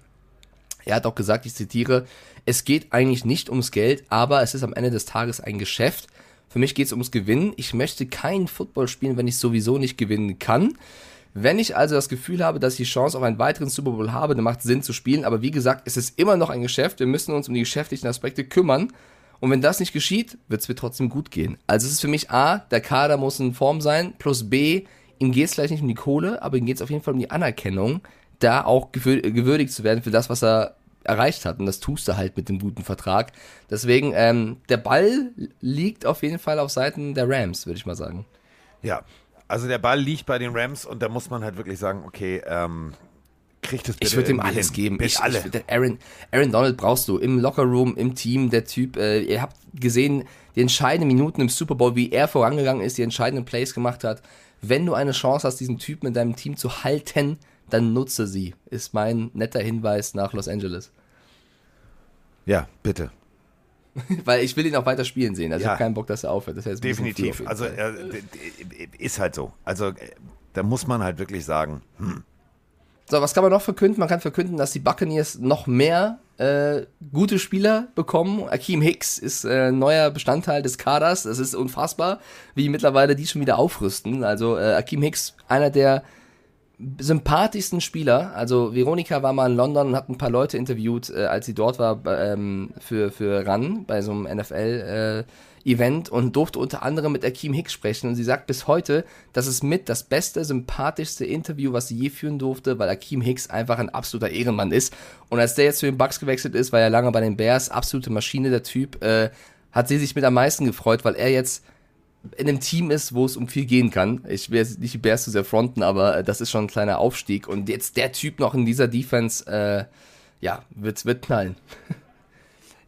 B: er hat auch gesagt, ich zitiere, es geht eigentlich nicht ums Geld, aber es ist am Ende des Tages ein Geschäft. Für mich geht es ums Gewinnen. Ich möchte keinen Football spielen, wenn ich sowieso nicht gewinnen kann. Wenn ich also das Gefühl habe, dass ich die Chance auf einen weiteren Super Bowl habe, dann macht es Sinn zu spielen. Aber wie gesagt, es ist immer noch ein Geschäft. Wir müssen uns um die geschäftlichen Aspekte kümmern. Und wenn das nicht geschieht, wird es mir trotzdem gut gehen. Also es ist für mich A, der Kader muss in Form sein, plus B, ihm geht es vielleicht nicht um die Kohle, aber ihm geht es auf jeden Fall um die Anerkennung, da auch gewürdigt zu werden für das, was er erreicht hat. Und das tust du halt mit dem guten Vertrag. Deswegen, ähm, der Ball liegt auf jeden Fall auf Seiten der Rams, würde ich mal sagen.
A: Ja, also der Ball liegt bei den Rams und da muss man halt wirklich sagen, okay, ähm, kriegt es
B: bitte Ich würde ihm alles geben. Ich, alle. Ich, Aaron, Aaron Donald brauchst du im Lockerroom, im Team, der Typ. Äh, ihr habt gesehen, die entscheidenden Minuten im Super Bowl, wie er vorangegangen ist, die entscheidenden Plays gemacht hat. Wenn du eine Chance hast, diesen Typen in deinem Team zu halten, dann nutze sie. Ist mein netter Hinweis nach Los Angeles.
A: Ja, bitte.
B: Weil ich will ihn auch weiter spielen sehen. Also ja, ich habe keinen Bock, dass er aufhört. Das
A: heißt, Definitiv. Also äh, ist halt so. Also äh, da muss man halt wirklich sagen. Hm.
B: So, was kann man noch verkünden? Man kann verkünden, dass die Buccaneers noch mehr äh, gute Spieler bekommen. Akeem Hicks ist äh, neuer Bestandteil des Kaders. Das ist unfassbar, wie mittlerweile die schon wieder aufrüsten. Also äh, Akeem Hicks, einer der sympathischsten Spieler. Also Veronika war mal in London und hat ein paar Leute interviewt, äh, als sie dort war ähm, für, für RAN bei so einem NFL äh, Event und durfte unter anderem mit Akeem Hicks sprechen und sie sagt bis heute, das ist mit das beste, sympathischste Interview, was sie je führen durfte, weil Akeem Hicks einfach ein absoluter Ehrenmann ist. Und als der jetzt zu den Bucks gewechselt ist, war er lange bei den Bears, absolute Maschine der Typ, äh, hat sie sich mit am meisten gefreut, weil er jetzt in einem Team ist, wo es um viel gehen kann. Ich will jetzt nicht die Bears zu sehr fronten, aber äh, das ist schon ein kleiner Aufstieg. Und jetzt der Typ noch in dieser Defense, äh, ja, wird, wird knallen.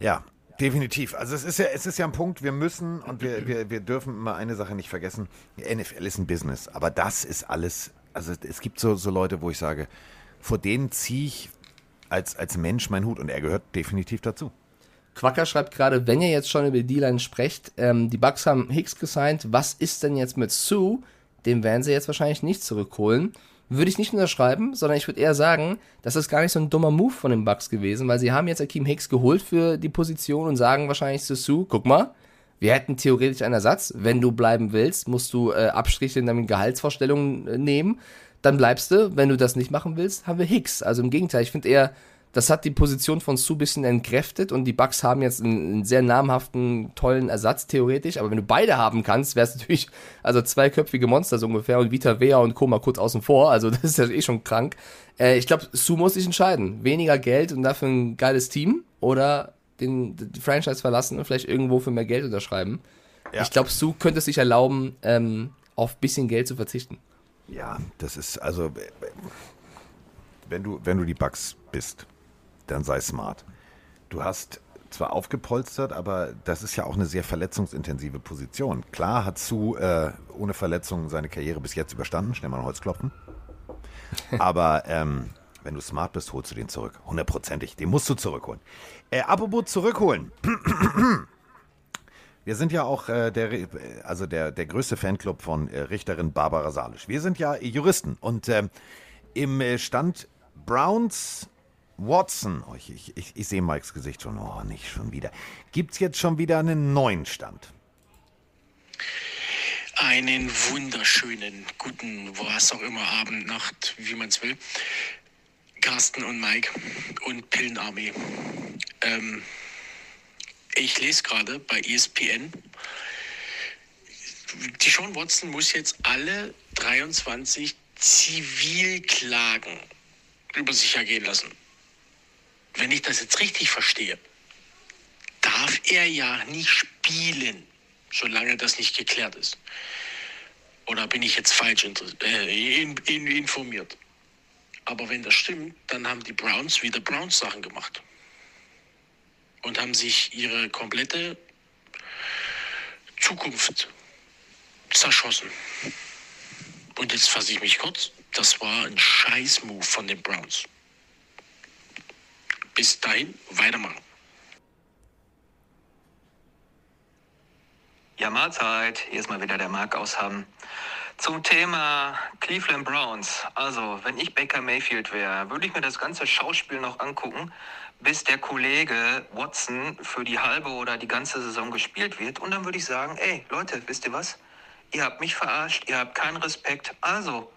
A: Ja, definitiv. Also es ist ja, es ist ja ein Punkt, wir müssen und wir, wir, wir dürfen immer eine Sache nicht vergessen. NFL ist ein Business, aber das ist alles, also es gibt so, so Leute, wo ich sage, vor denen ziehe ich als, als Mensch meinen Hut und er gehört definitiv dazu.
B: Quacker schreibt gerade, wenn ihr jetzt schon über die D-Line sprecht, ähm, die Bucks haben Hicks gesigned, was ist denn jetzt mit Sue? Den werden sie jetzt wahrscheinlich nicht zurückholen. Würde ich nicht unterschreiben, sondern ich würde eher sagen, das ist gar nicht so ein dummer Move von den Bucks gewesen, weil sie haben jetzt Akeem Hicks geholt für die Position und sagen wahrscheinlich zu Sue, guck mal, wir hätten theoretisch einen Ersatz. Wenn du bleiben willst, musst du äh, Abstriche in deinen Gehaltsvorstellungen äh, nehmen dann bleibst du. Wenn du das nicht machen willst, haben wir Hicks. Also im Gegenteil, ich finde eher, das hat die Position von Sue ein bisschen entkräftet und die Bucks haben jetzt einen, einen, sehr namhaften, tollen Ersatz theoretisch. Aber wenn du beide haben kannst, wäre es natürlich, also zweiköpfige Monster so ungefähr und Vita Vea und Koma kurz außen vor. Also das ist ja eh schon krank. Äh, ich glaube, Sue muss sich entscheiden. Weniger Geld und dafür ein geiles Team oder den, die Franchise verlassen und vielleicht irgendwo für mehr Geld unterschreiben. Ja. Ich glaube, Sue könnte es sich erlauben, ähm, auf ein bisschen Geld zu verzichten.
A: Ja, das ist also, wenn du, wenn du die Bugs bist, dann sei smart. Du hast zwar aufgepolstert, aber das ist ja auch eine sehr verletzungsintensive Position. Klar hat Sue äh, ohne Verletzung seine Karriere bis jetzt überstanden, schnell mal ein Holz klopfen. Aber ähm, wenn du smart bist, holst du den zurück. Hundertprozentig. Den musst du zurückholen. Äh, apropos zurückholen. Wir sind ja auch äh, der, also der, der größte Fanclub von äh, Richterin Barbara Salisch. Wir sind ja Juristen und äh, im äh, Stand Browns Watson, oh, ich, ich, ich sehe Mikes Gesicht schon, oh, nicht schon wieder. Gibt es jetzt schon wieder einen neuen Stand?
F: Einen wunderschönen, guten, was auch immer, Abend, Nacht, wie man es will. Carsten und Mike und Pillenarmee. Ähm, ich lese gerade bei ESPN, die Sean Watson muss jetzt alle 23 Zivilklagen über sich ergehen lassen. Wenn ich das jetzt richtig verstehe, darf er ja nicht spielen, solange das nicht geklärt ist. Oder bin ich jetzt falsch äh, informiert? Aber wenn das stimmt, dann haben die Browns wieder Browns-Sachen gemacht und haben sich ihre komplette Zukunft zerschossen. Und jetzt fasse ich mich kurz. Das war ein Scheiß-Move von den Browns. Bis dahin weitermachen.
G: Ja, Mahlzeit. Hier ist mal wieder der Marc aus Hamm. Zum Thema Cleveland Browns. Also, wenn ich Baker Mayfield wäre, würde ich mir das ganze Schauspiel noch angucken, bis der Kollege Watson für die halbe oder die ganze Saison gespielt wird. Und dann würde ich sagen, ey Leute, wisst ihr was? Ihr habt mich verarscht, ihr habt keinen Respekt. Also,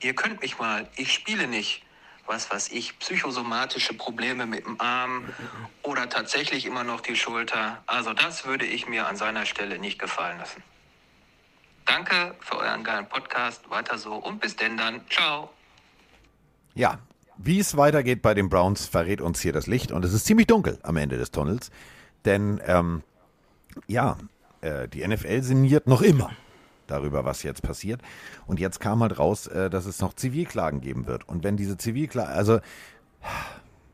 G: ihr könnt mich mal, ich spiele nicht. Was weiß ich, psychosomatische Probleme mit dem Arm oder tatsächlich immer noch die Schulter. Also das würde ich mir an seiner Stelle nicht gefallen lassen. Danke für euren geilen Podcast. Weiter so und bis denn dann. Ciao.
A: Ja, wie es weitergeht bei den Browns, verrät uns hier das Licht. Und es ist ziemlich dunkel am Ende des Tunnels. Denn, ähm, ja, äh, die NFL sinniert noch immer darüber, was jetzt passiert. Und jetzt kam halt raus, äh, dass es noch Zivilklagen geben wird. Und wenn diese Zivilklagen, also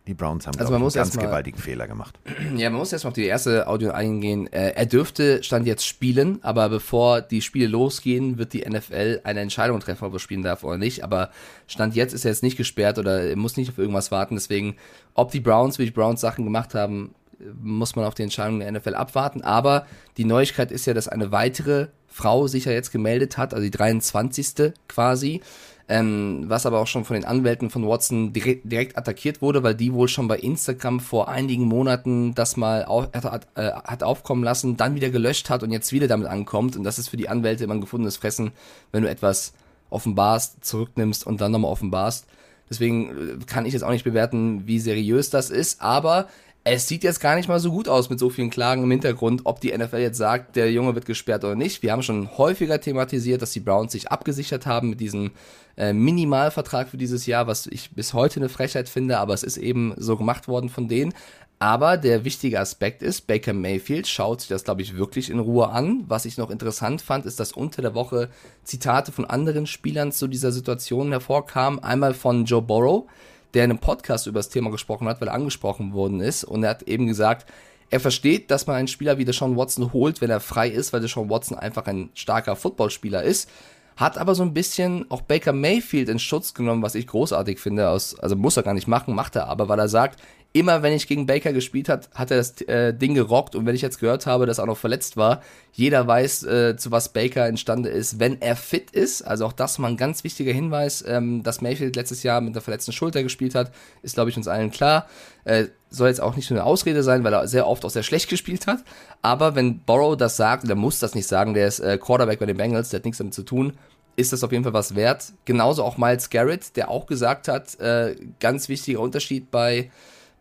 A: die Browns haben also man muss einen ganz mal, gewaltigen Fehler gemacht.
B: Ja, man muss erstmal auf die erste Audio eingehen. Äh, er dürfte Stand jetzt spielen, aber bevor die Spiele losgehen, wird die NFL eine Entscheidung treffen, ob er spielen darf oder nicht. Aber Stand jetzt ist er jetzt nicht gesperrt oder er muss nicht auf irgendwas warten. Deswegen, ob die Browns, wie die Browns Sachen gemacht haben, muss man auf die Entscheidung der NFL abwarten. Aber die Neuigkeit ist ja, dass eine weitere Frau sich ja jetzt gemeldet hat, also die 23. quasi ähm, was aber auch schon von den Anwälten von Watson direkt, direkt, attackiert wurde, weil die wohl schon bei Instagram vor einigen Monaten das mal auf, hat, äh, hat aufkommen lassen, dann wieder gelöscht hat und jetzt wieder damit ankommt. Und das ist für die Anwälte immer ein gefundenes Fressen, wenn du etwas offenbarst, zurücknimmst und dann nochmal offenbarst. Deswegen äh, kann ich jetzt auch nicht bewerten, wie seriös das ist, aber es sieht jetzt gar nicht mal so gut aus mit so vielen Klagen im Hintergrund, ob die NFL jetzt sagt, der Junge wird gesperrt oder nicht. Wir haben schon häufiger thematisiert, dass die Browns sich abgesichert haben mit diesem äh, Minimalvertrag für dieses Jahr, was ich bis heute eine Frechheit finde, aber es ist eben so gemacht worden von denen. Aber der wichtige Aspekt ist, Baker Mayfield schaut sich das, glaube ich, wirklich in Ruhe an. Was ich noch interessant fand, ist, dass unter der Woche Zitate von anderen Spielern zu dieser Situation hervorkamen. Einmal von Joe Burrow, der in einem Podcast über das Thema gesprochen hat, weil er angesprochen worden ist. Und er hat eben gesagt, er versteht, dass man einen Spieler wie der Sean Watson holt, wenn er frei ist, weil der Sean Watson einfach ein starker Footballspieler ist. Hat aber so ein bisschen auch Baker Mayfield in Schutz genommen, was ich großartig finde. Aus, also muss er gar nicht machen, macht er aber, weil er sagt, immer wenn ich gegen Baker gespielt hat, hat er das äh, Ding gerockt und wenn ich jetzt gehört habe, dass er auch noch verletzt war, jeder weiß, äh, zu was Baker imstande ist, wenn er fit ist. Also auch das mal ein ganz wichtiger Hinweis, ähm, dass Mayfield letztes Jahr mit einer verletzten Schulter gespielt hat, ist glaube ich uns allen klar. Äh, soll jetzt auch nicht nur eine Ausrede sein, weil er sehr oft auch sehr schlecht gespielt hat. Aber wenn Borrow das sagt, der muss das nicht sagen, der ist äh, Quarterback bei den Bengals, der hat nichts damit zu tun. ist das auf jeden Fall was wert. Genauso auch Miles Garrett, der auch gesagt hat, äh, ganz wichtiger Unterschied bei,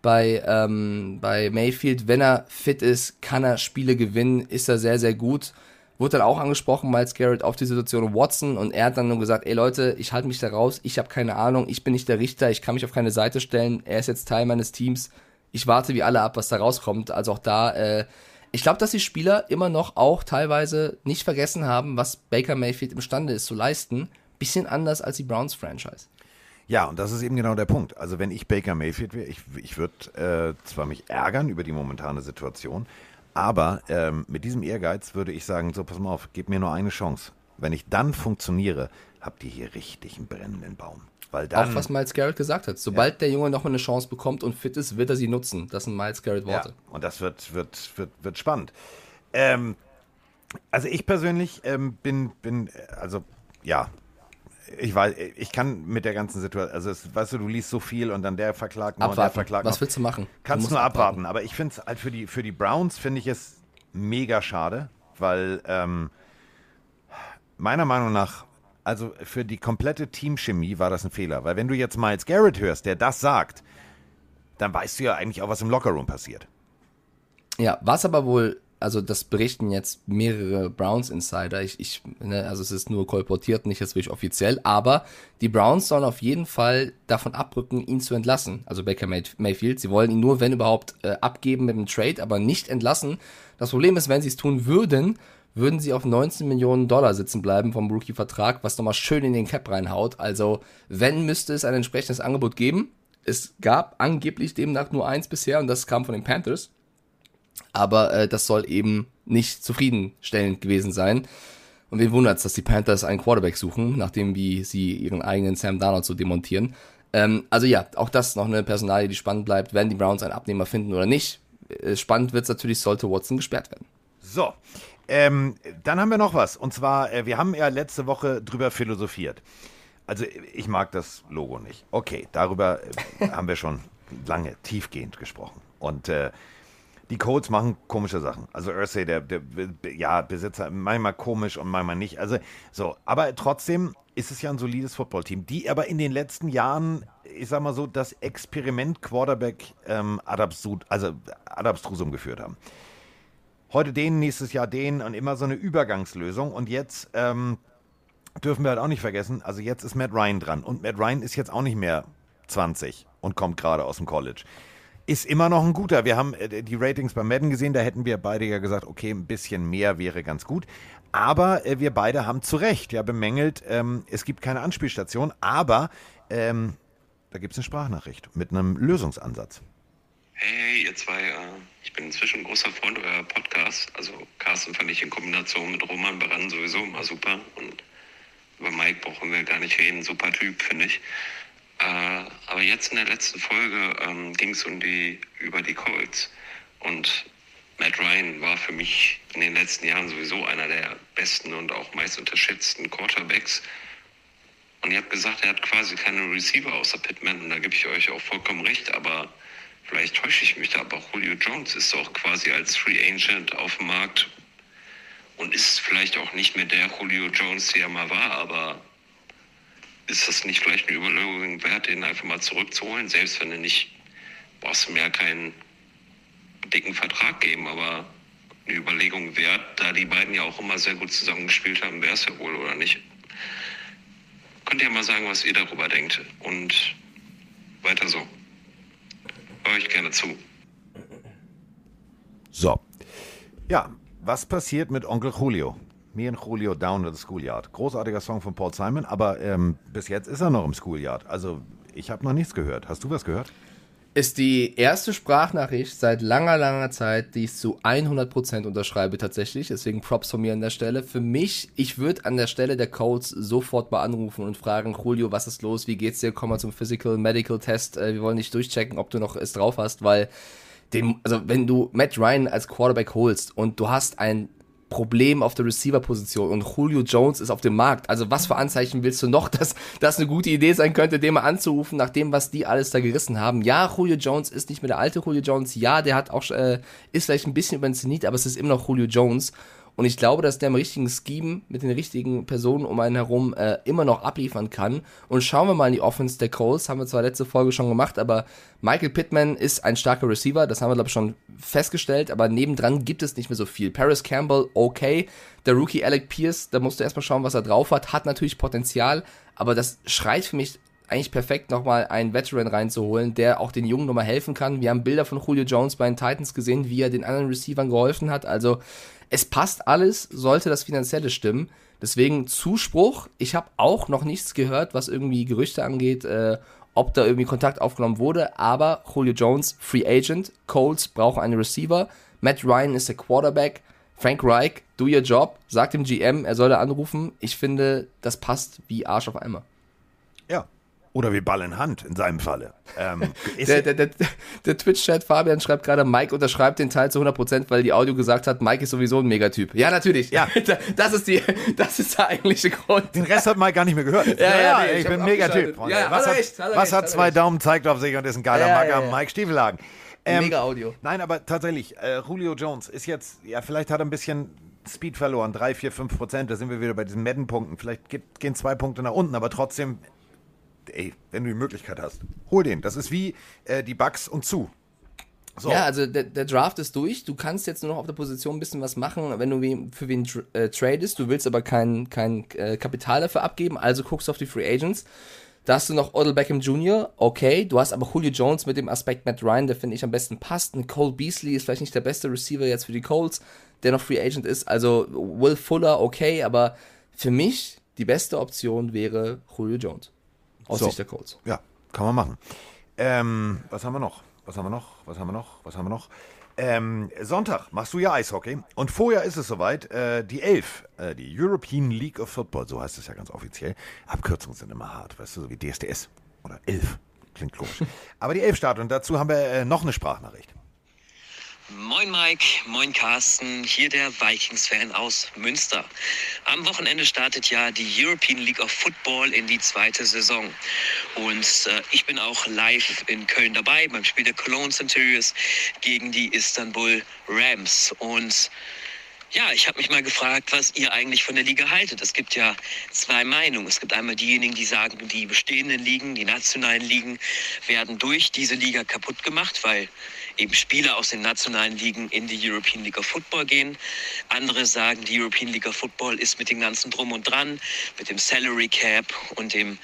B: bei, ähm, bei Mayfield, wenn er fit ist, kann er Spiele gewinnen, ist er sehr, sehr gut. Wurde dann auch angesprochen, Miles Garrett, auf die Situation Watson und er hat dann nur gesagt, ey Leute, ich halte mich da raus, ich habe keine Ahnung, ich bin nicht der Richter, ich kann mich auf keine Seite stellen, er ist jetzt Teil meines Teams, ich warte wie alle ab, was da rauskommt. Also auch da, äh, ich glaube, dass die Spieler immer noch auch teilweise nicht vergessen haben, was Baker Mayfield imstande ist zu leisten. Bisschen anders als die Browns-Franchise.
A: Ja, und das ist eben genau der Punkt. Also wenn ich Baker Mayfield wäre, ich, ich würde äh, zwar mich ärgern über die momentane Situation, aber ähm, mit diesem Ehrgeiz würde ich sagen, so pass mal auf, gib mir nur eine Chance. Wenn ich dann funktioniere, habt ihr hier richtig einen brennenden Baum. Weil dann,
B: Auch was Miles Garrett gesagt hat. Sobald ja. der Junge nochmal eine Chance bekommt und fit ist, wird er sie nutzen. Das sind Miles Garrett Worte.
A: Ja, und das wird, wird, wird, wird spannend. Ähm, also ich persönlich ähm, bin, bin, also ja, ich weiß, ich kann mit der ganzen Situation, also es, weißt du, du liest so viel und dann der verklagt
B: noch
A: abwarten.
B: und
A: der verklagt
B: Was willst du machen?
A: Kannst du nur abwarten. abwarten. Aber ich finde es halt für die, für die Browns finde ich es mega schade, weil ähm, meiner Meinung nach also für die komplette Teamchemie war das ein Fehler. Weil wenn du jetzt Miles Garrett hörst, der das sagt, dann weißt du ja eigentlich auch, was im Lockerroom passiert.
B: Ja, was aber wohl, also das berichten jetzt mehrere Browns-Insider. Ich, ich, ne, also es ist nur kolportiert, nicht jetzt wirklich offiziell, aber die Browns sollen auf jeden Fall davon abrücken, ihn zu entlassen. Also Baker Mayfield. Sie wollen ihn nur, wenn überhaupt, äh, abgeben mit dem Trade, aber nicht entlassen. Das Problem ist, wenn sie es tun würden, würden sie auf 19 Millionen Dollar sitzen bleiben vom Rookie-Vertrag, was nochmal schön in den Cap reinhaut. Also, wenn, müsste es ein entsprechendes Angebot geben. Es gab angeblich demnach nur eins bisher und das kam von den Panthers. Aber äh, das soll eben nicht zufriedenstellend gewesen sein. Und wen wundert es, dass die Panthers einen Quarterback suchen, nachdem wie sie ihren eigenen Sam Darnold so demontieren. Ähm, also ja, auch das noch eine Personalie, die spannend bleibt, werden die Browns einen Abnehmer finden oder nicht. Äh, spannend wird es natürlich, sollte Watson gesperrt werden.
A: So, ähm, dann haben wir noch was. Und zwar, äh, wir haben ja letzte Woche drüber philosophiert. Also ich mag das Logo nicht. Okay, darüber äh, haben wir schon lange tiefgehend gesprochen. Und äh, die Codes machen komische Sachen. Also Ursay, der, der, ja, Besitzer, manchmal komisch und manchmal nicht. Also so, aber trotzdem ist es ja ein solides Footballteam, die aber in den letzten Jahren, ich sag mal so, das Experiment Quarterback ähm, Adabstrusum also Adabstrusum geführt haben heute den, nächstes Jahr den und immer so eine Übergangslösung. Und jetzt ähm, dürfen wir halt auch nicht vergessen, also jetzt ist Matt Ryan dran. Und Matt Ryan ist jetzt auch nicht mehr 20 und kommt gerade aus dem College. Ist immer noch ein guter. Wir haben äh, die Ratings bei Madden gesehen, da hätten wir beide ja gesagt, okay, ein bisschen mehr wäre ganz gut. Aber äh, wir beide haben zu Recht ja bemängelt, ähm, es gibt keine Anspielstation, aber ähm, da gibt es eine Sprachnachricht mit einem Lösungsansatz.
H: Hey, ihr zwei, äh, ich bin inzwischen ein großer Freund eurer Podcast. Also Carsten fand ich in Kombination mit Roman Baran sowieso immer super. Und über Mike brauchen wir gar nicht reden. Super Typ, finde ich. Äh, aber jetzt in der letzten Folge ähm, ging es um die, über die Colts. Und Matt Ryan war für mich in den letzten Jahren sowieso einer der besten und auch meist unterschätzten Quarterbacks. Und ihr habt gesagt, er hat quasi keine Receiver außer Pittman. Und da gebe ich euch auch vollkommen recht. Aber Vielleicht täusche ich mich da, aber Julio Jones ist auch quasi als Free Agent auf dem Markt und ist vielleicht auch nicht mehr der Julio Jones, der er mal war, aber ist das nicht vielleicht eine Überlegung wert, den einfach mal zurückzuholen, selbst wenn er nicht, brauchst du mehr keinen dicken Vertrag geben, aber eine Überlegung wert, da die beiden ja auch immer sehr gut zusammengespielt haben, wäre es ja wohl oder nicht. Könnt ihr mal sagen, was ihr darüber denkt und weiter so höre ich gerne zu.
A: So. Ja, was passiert mit Onkel Julio? Me and Julio down to the schoolyard. Großartiger Song von Paul Simon, aber ähm, bis jetzt ist er noch im Schoolyard. Also ich habe noch nichts gehört. Hast du was gehört?
B: ist die erste Sprachnachricht seit langer, langer Zeit, die ich zu 100% unterschreibe tatsächlich. Deswegen Props von mir an der Stelle. Für mich, ich würde an der Stelle der Codes sofort mal anrufen und fragen, Julio, was ist los? Wie geht's dir? Komm mal zum Physical Medical Test. Äh, wir wollen dich durchchecken, ob du noch es drauf hast, weil den, also wenn du Matt Ryan als Quarterback holst und du hast ein Problem auf der Receiver-Position und Julio Jones ist auf dem Markt. Also was für Anzeichen willst du noch, dass das eine gute Idee sein könnte, den mal anzurufen, nach dem, was die alles da gerissen haben? Ja, Julio Jones ist nicht mehr der alte Julio Jones. Ja, der hat auch, äh, ist vielleicht ein bisschen über den Zenit, aber es ist immer noch Julio Jones. Und ich glaube, dass der im richtigen Scheme mit den richtigen Personen um einen herum äh, immer noch abliefern kann. Und schauen wir mal in die Offense der Coles. Haben wir zwar letzte Folge schon gemacht, aber Michael Pittman ist ein starker Receiver. Das haben wir, glaube ich, schon festgestellt. Aber nebendran gibt es nicht mehr so viel. Paris Campbell, okay. Der Rookie Alec Pierce, da musst du erstmal schauen, was er drauf hat. Hat natürlich Potenzial. Aber das schreit für mich eigentlich perfekt, nochmal einen Veteran reinzuholen, der auch den Jungen nochmal helfen kann. Wir haben Bilder von Julio Jones bei den Titans gesehen, wie er den anderen Receivern geholfen hat. Also es passt alles, sollte das Finanzielle stimmen. Deswegen Zuspruch. Ich habe auch noch nichts gehört, was irgendwie Gerüchte angeht, äh, ob da irgendwie Kontakt aufgenommen wurde. Aber Julio Jones, Free Agent. Coles brauchen einen Receiver. Matt Ryan ist der Quarterback. Frank Reich, do your job. Sagt dem GM, er soll da anrufen. Ich finde, das passt wie Arsch auf Eimer.
A: Oder wie Ball in Hand in seinem Falle. Ähm,
B: der, der, der, der Twitch-Chat Fabian schreibt gerade, Mike unterschreibt den Teil zu 100%, weil die Audio gesagt hat, Mike ist sowieso ein Megatyp. Ja, natürlich. Ja. Das ist, die, das ist der eigentliche Grund.
A: Den Rest hat Mike gar nicht mehr gehört.
B: Ja, ja, ja nee,
A: ich, ich bin ein Megatyp.
B: Ja,
A: was hat,
B: recht,
A: hat was hat zwei recht. Daumen, zeigt auf sich und ist ein geiler
B: Ja,
A: Macker. Mike Stiefelhagen. Ähm,
B: Mega Audio.
A: Nein, aber tatsächlich, äh, Julio Jones ist jetzt, ja, vielleicht hat er ein bisschen Speed verloren, 3, 4, 5 Prozent, da sind wir wieder bei diesen Madden-Punkten. Vielleicht geht, gehen zwei Punkte nach unten, aber trotzdem, ey, wenn du die Möglichkeit hast, hol den. Das ist wie äh, die Bugs und zu. So.
B: Ja, also der, der Draft ist durch. Du kannst jetzt nur noch auf der Position ein bisschen was machen, wenn du wen, für wen tr äh, tradest. Du willst aber kein, kein äh, Kapital dafür abgeben, also guckst auf die Free Agents. Da hast du noch Odell Beckham Jr., okay. Du hast aber Julio Jones mit dem Aspekt Matt Ryan, der finde ich am besten passt. Cole Beasley ist vielleicht nicht der beste Receiver jetzt für die Colts, der noch Free Agent ist. Also Will Fuller, okay, aber für mich die beste Option wäre Julio Jones. Aus
A: So.
B: Sicht der Colts.
A: Ja, kann man machen. Ähm, was haben wir noch? Was haben wir noch? Was haben wir noch? Was haben wir noch? Ähm, Sonntag machst du ja Eishockey. Und vorher ist es soweit, äh, die Elf, äh, die European League of Football, so heißt es ja ganz offiziell. Abkürzungen sind immer hart, weißt du, so wie DSDS oder Elf. Klingt komisch. Aber die Elf startet und dazu haben wir äh, noch eine Sprachnachricht.
I: Moin Mike, moin Carsten, hier der Vikings-Fan aus Münster. Am Wochenende startet ja die European League of Football in die zweite Saison. Und äh, ich bin auch live in Köln dabei beim Spiel der Cologne Centurions gegen die Istanbul Rams. Und ja, ich habe mich mal gefragt, was ihr eigentlich von der Liga haltet. Es gibt ja zwei Meinungen. Es gibt einmal diejenigen, die sagen, die bestehenden Ligen, die nationalen Ligen werden durch diese Liga kaputt gemacht, weil eben Spieler aus den nationalen Ligen in die European League of Football gehen. Andere sagen, die European League of Football ist mit dem ganzen Drum und Dran, mit dem Salary Cap und dem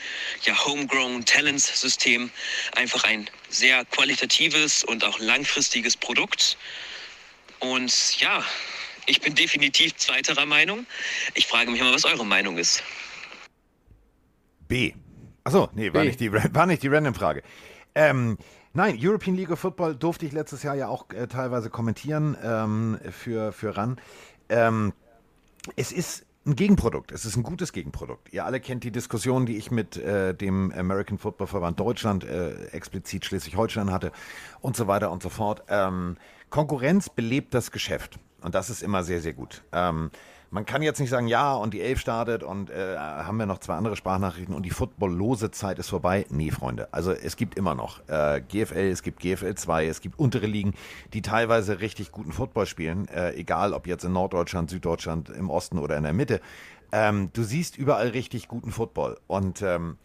I: ja, Homegrown Talents System einfach ein sehr qualitatives und auch langfristiges Produkt. Und ja, ich bin definitiv zweiterer Meinung. Ich frage mich mal, was eure Meinung ist.
A: B. Achso, nee, war
B: B.
A: nicht die, war nicht die Random-Frage. Ähm, nein, European League of Football durfte ich letztes Jahr ja auch äh, teilweise kommentieren ähm, für, für RAN. Ähm, es ist ein Gegenprodukt. Es ist ein gutes Gegenprodukt. Ihr alle kennt die Diskussion, die ich mit äh, dem American Football Verband Deutschland, äh, explizit Schleswig-Holstein hatte und so weiter und so fort. Ähm, Konkurrenz belebt das Geschäft. Und das ist immer sehr, sehr gut. Ähm, man kann jetzt nicht sagen, ja, und die Elf startet und äh, haben wir noch zwei andere Sprachnachrichten und die footballlose Zeit ist vorbei. Nee, Freunde. Also es gibt immer noch äh, GFL, es gibt GFL 2, es gibt untere Ligen, die teilweise richtig guten Football spielen, äh, egal ob jetzt in Norddeutschland, Süddeutschland, im Osten oder in der Mitte. Ähm, du siehst überall richtig guten Football und ähm,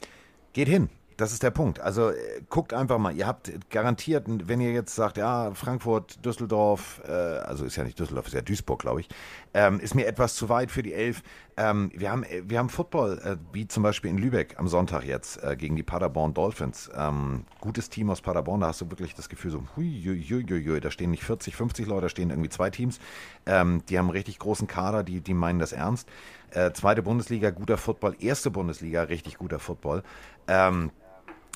A: geht hin. Das ist der Punkt. Also äh, guckt einfach mal. Ihr habt garantiert, wenn ihr jetzt sagt, ja, Frankfurt, Düsseldorf, äh, also ist ja nicht Düsseldorf, ist ja Duisburg, glaube ich, ähm, ist mir etwas zu weit für die Elf. Ähm, wir, haben, äh, wir haben Football, äh, wie zum Beispiel in Lübeck am Sonntag jetzt äh, gegen die Paderborn Dolphins. Ähm, gutes Team aus Paderborn, da hast du wirklich das Gefühl so, hui, hui, hui, hui, da stehen nicht 40, 50 Leute, da stehen irgendwie zwei Teams. Ähm, die haben einen richtig großen Kader, die, die meinen das ernst. Äh, zweite Bundesliga, guter Football. Erste Bundesliga, richtig guter Football. Ähm,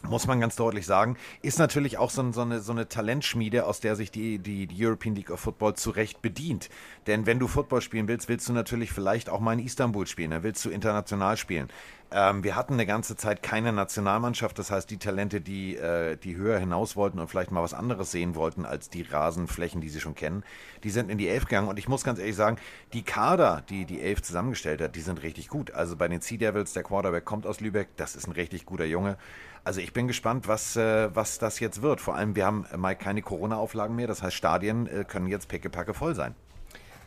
A: muss man ganz deutlich sagen, ist natürlich auch so, so, eine, so eine Talentschmiede, aus der sich die, die, die European League of Football zu Recht bedient. Denn wenn du Football spielen willst, willst du natürlich vielleicht auch mal in Istanbul spielen, dann willst du international spielen. Ähm, wir hatten eine ganze Zeit keine Nationalmannschaft, das heißt, die Talente, die, äh, die höher hinaus wollten und vielleicht mal was anderes sehen wollten als die Rasenflächen, die sie schon kennen, die sind in die Elf gegangen. Und ich muss ganz ehrlich sagen, die Kader, die die Elf zusammengestellt hat, die sind richtig gut. Also bei den Sea Devils, der Quarterback kommt aus Lübeck, das ist ein richtig guter Junge. Also ich bin gespannt, was, äh, was das jetzt wird. Vor allem, wir haben äh, mal keine Corona-Auflagen mehr. Das heißt, Stadien äh, können jetzt pickepacke voll sein.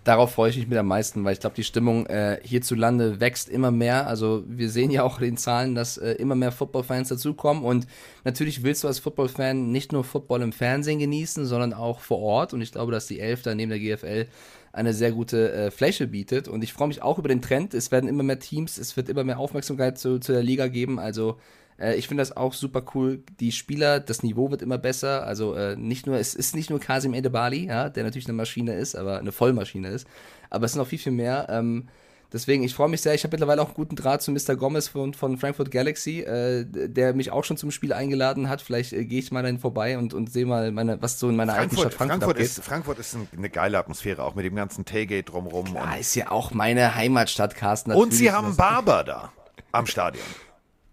B: darauf freue ich mich mit am meisten, weil ich glaube, die Stimmung äh, hierzulande wächst immer mehr. Also wir sehen ja auch in den Zahlen, dass äh, immer mehr Football-Fans dazukommen und natürlich willst du als Football-Fan nicht nur Football im Fernsehen genießen, sondern auch vor Ort und ich glaube, dass die Elf da neben der GFL eine sehr gute äh, Fläche bietet und ich freue mich auch über den Trend. Es werden immer mehr Teams, es wird immer mehr Aufmerksamkeit zu, zu der Liga geben, also äh, ich finde das auch super cool. Die Spieler, das Niveau wird immer besser. Also äh, nicht nur, es ist nicht nur Kasim Edebali, ja, der natürlich eine Maschine ist, aber eine Vollmaschine ist. Aber es sind noch viel, viel mehr. Ähm, deswegen, ich freue mich sehr. Ich habe mittlerweile auch einen guten Draht zu Mr. Gomez von, von Frankfurt Galaxy, äh, der mich auch schon zum Spiel eingeladen hat. Vielleicht äh, gehe ich mal dahin vorbei und, und sehe mal, meine, was so in meiner
A: Frankfurt,
B: alten Stadt Frankfurt,
A: Frankfurt ist, Frankfurt ist ein- eine geile Atmosphäre, auch mit dem ganzen Tailgate.
B: Ja,
A: und,
B: ist ja auch meine Heimatstadt, Carsten.
A: und sie haben einen Barber da am Stadion.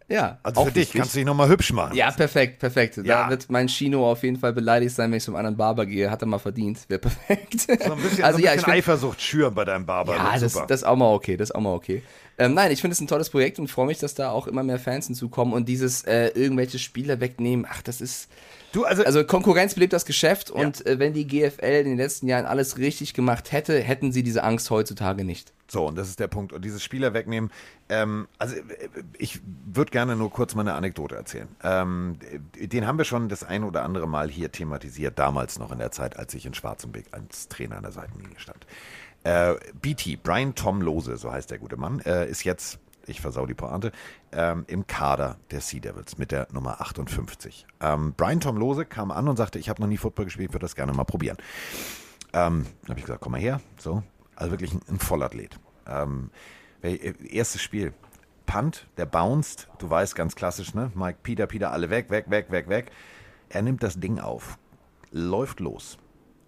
B: Ja,
A: Also
B: auch
A: für dich
B: wichtig.
A: kannst du dich nochmal hübsch machen.
B: Ja, perfekt, perfekt. Da
A: Ja.
B: wird mein Chino auf jeden Fall beleidigt sein, wenn ich zum anderen Barber gehe. Hat er mal verdient. Wäre perfekt.
A: So ein bisschen,
B: also
A: so ein
B: ja,
A: bisschen
B: ich find,
A: Eifersucht schüren bei deinem Barber.
B: ja, das, das ist auch mal okay, das ist auch mal okay. Ähm, nein, ich finde es ein tolles Projekt und freue mich, dass da auch immer mehr Fans hinzukommen und dieses äh, irgendwelche Spieler wegnehmen, ach, das ist,
A: du, also,
B: also Konkurrenz belebt das Geschäft und äh, wenn die GFL in den letzten Jahren alles richtig gemacht hätte, hätten sie diese Angst heutzutage nicht.
A: So, und das ist der Punkt. Und dieses Spieler wegnehmen, ähm, also äh, ich würde gerne nur kurz mal eine Anekdote erzählen. Ähm, den haben wir schon das ein oder andere Mal hier thematisiert, damals noch in der Zeit, als ich in Schwarzenbeck als Trainer an der Seitenlinie stand. Äh, BT, Brian Tom Lose, so heißt der gute Mann, äh, ist jetzt, ich versau die Pointe, ähm, im Kader der Sea Devils mit der Nummer 58. Ähm, Brian Tom Lose kam an und sagte, ich habe noch nie Football gespielt, würde das gerne mal probieren. Ähm, dann habe ich gesagt, komm mal her. So, also wirklich ein, ein Vollathlet. Ähm, äh, erstes Spiel. Punt, der bounced, du weißt ganz klassisch, ne? Mike, Peter, Peter, alle weg, weg, weg, weg, weg. Er nimmt das Ding auf, läuft los.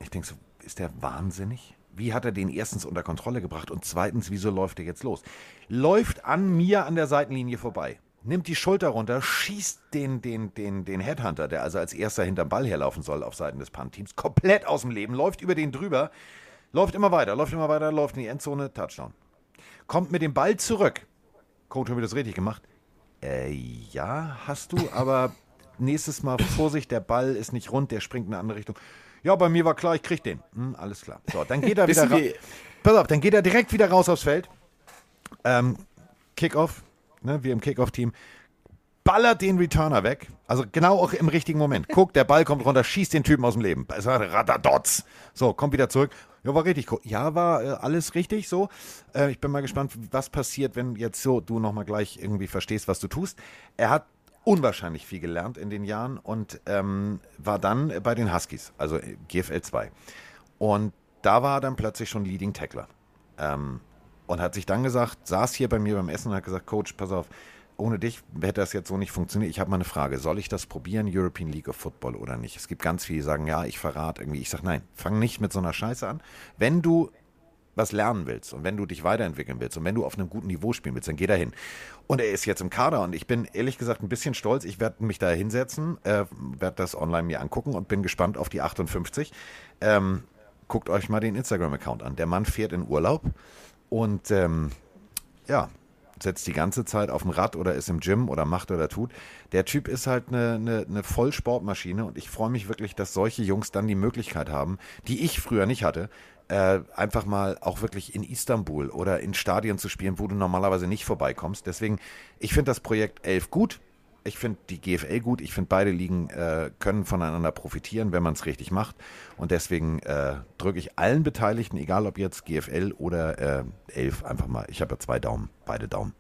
A: Ich denke so, ist der wahnsinnig? Wie hat er den erstens unter Kontrolle gebracht und zweitens, wieso läuft er jetzt los? Läuft an mir an der Seitenlinie vorbei, nimmt die Schulter runter, schießt den, den, den, den Headhunter, der also als erster hinterm Ball herlaufen soll auf Seiten des Punt-Teams, komplett aus dem Leben, läuft über den drüber, läuft immer weiter, läuft immer weiter, läuft in die Endzone, Touchdown. Kommt mit dem Ball zurück. Coach, haben wir das richtig gemacht? Äh, ja, hast du, aber nächstes Mal Vorsicht, der Ball ist nicht rund, der springt in eine andere Richtung. Ja, bei mir war klar, ich krieg den. Hm, alles klar. So, dann geht er wieder raus. Pass auf, dann geht er direkt wieder raus aufs Feld. Ähm, Kickoff, ne, wir im Kickoff-Team. Ballert den Returner weg. Also genau auch im richtigen Moment. Guckt, der Ball kommt runter, schießt den Typen aus dem Leben. Es war Radadots. So, kommt wieder zurück. Ja, war richtig. cool. Ja, war äh, alles richtig so. Äh, ich bin mal gespannt, was passiert, wenn jetzt so du nochmal gleich irgendwie verstehst, was du tust. Er hat unwahrscheinlich viel gelernt in den Jahren und ähm, war dann bei den Huskies, also GFL 2. Und da war er dann plötzlich schon Leading Tackler. Ähm, und hat sich dann gesagt, saß hier bei mir beim Essen und hat gesagt, Coach, pass auf, ohne dich hätte das jetzt so nicht funktioniert. Ich habe mal eine Frage, soll ich das probieren, European League of Football oder nicht? Es gibt ganz viele, die sagen, ja, ich verrate irgendwie. Ich sage, nein, fang nicht mit so einer Scheiße an. Wenn du was lernen willst und wenn du dich weiterentwickeln willst und wenn du auf einem guten Niveau spielen willst, dann geh da hin. Und er ist jetzt im Kader und ich bin ehrlich gesagt ein bisschen stolz. Ich werde mich da hinsetzen, äh, werde das online mir angucken und bin gespannt auf die 58. Ähm, guckt euch mal den Instagram-Account an. Der Mann fährt in Urlaub und ähm, ja, setzt die ganze Zeit auf dem Rad oder ist im Gym oder macht oder tut. Der Typ ist halt eine, eine, eine Vollsportmaschine und ich freue mich wirklich, dass solche Jungs dann die Möglichkeit haben, die ich früher nicht hatte, äh, einfach mal auch wirklich in Istanbul oder in Stadien zu spielen, wo du normalerweise nicht vorbeikommst. Deswegen, ich finde das Projekt 11 gut. Ich finde die GFL gut. Ich finde, beide Ligen äh, können voneinander profitieren, wenn man es richtig macht. Und deswegen äh, drücke ich allen Beteiligten, egal ob jetzt GFL oder äh, 11, einfach mal. Ich habe ja zwei Daumen, beide Daumen.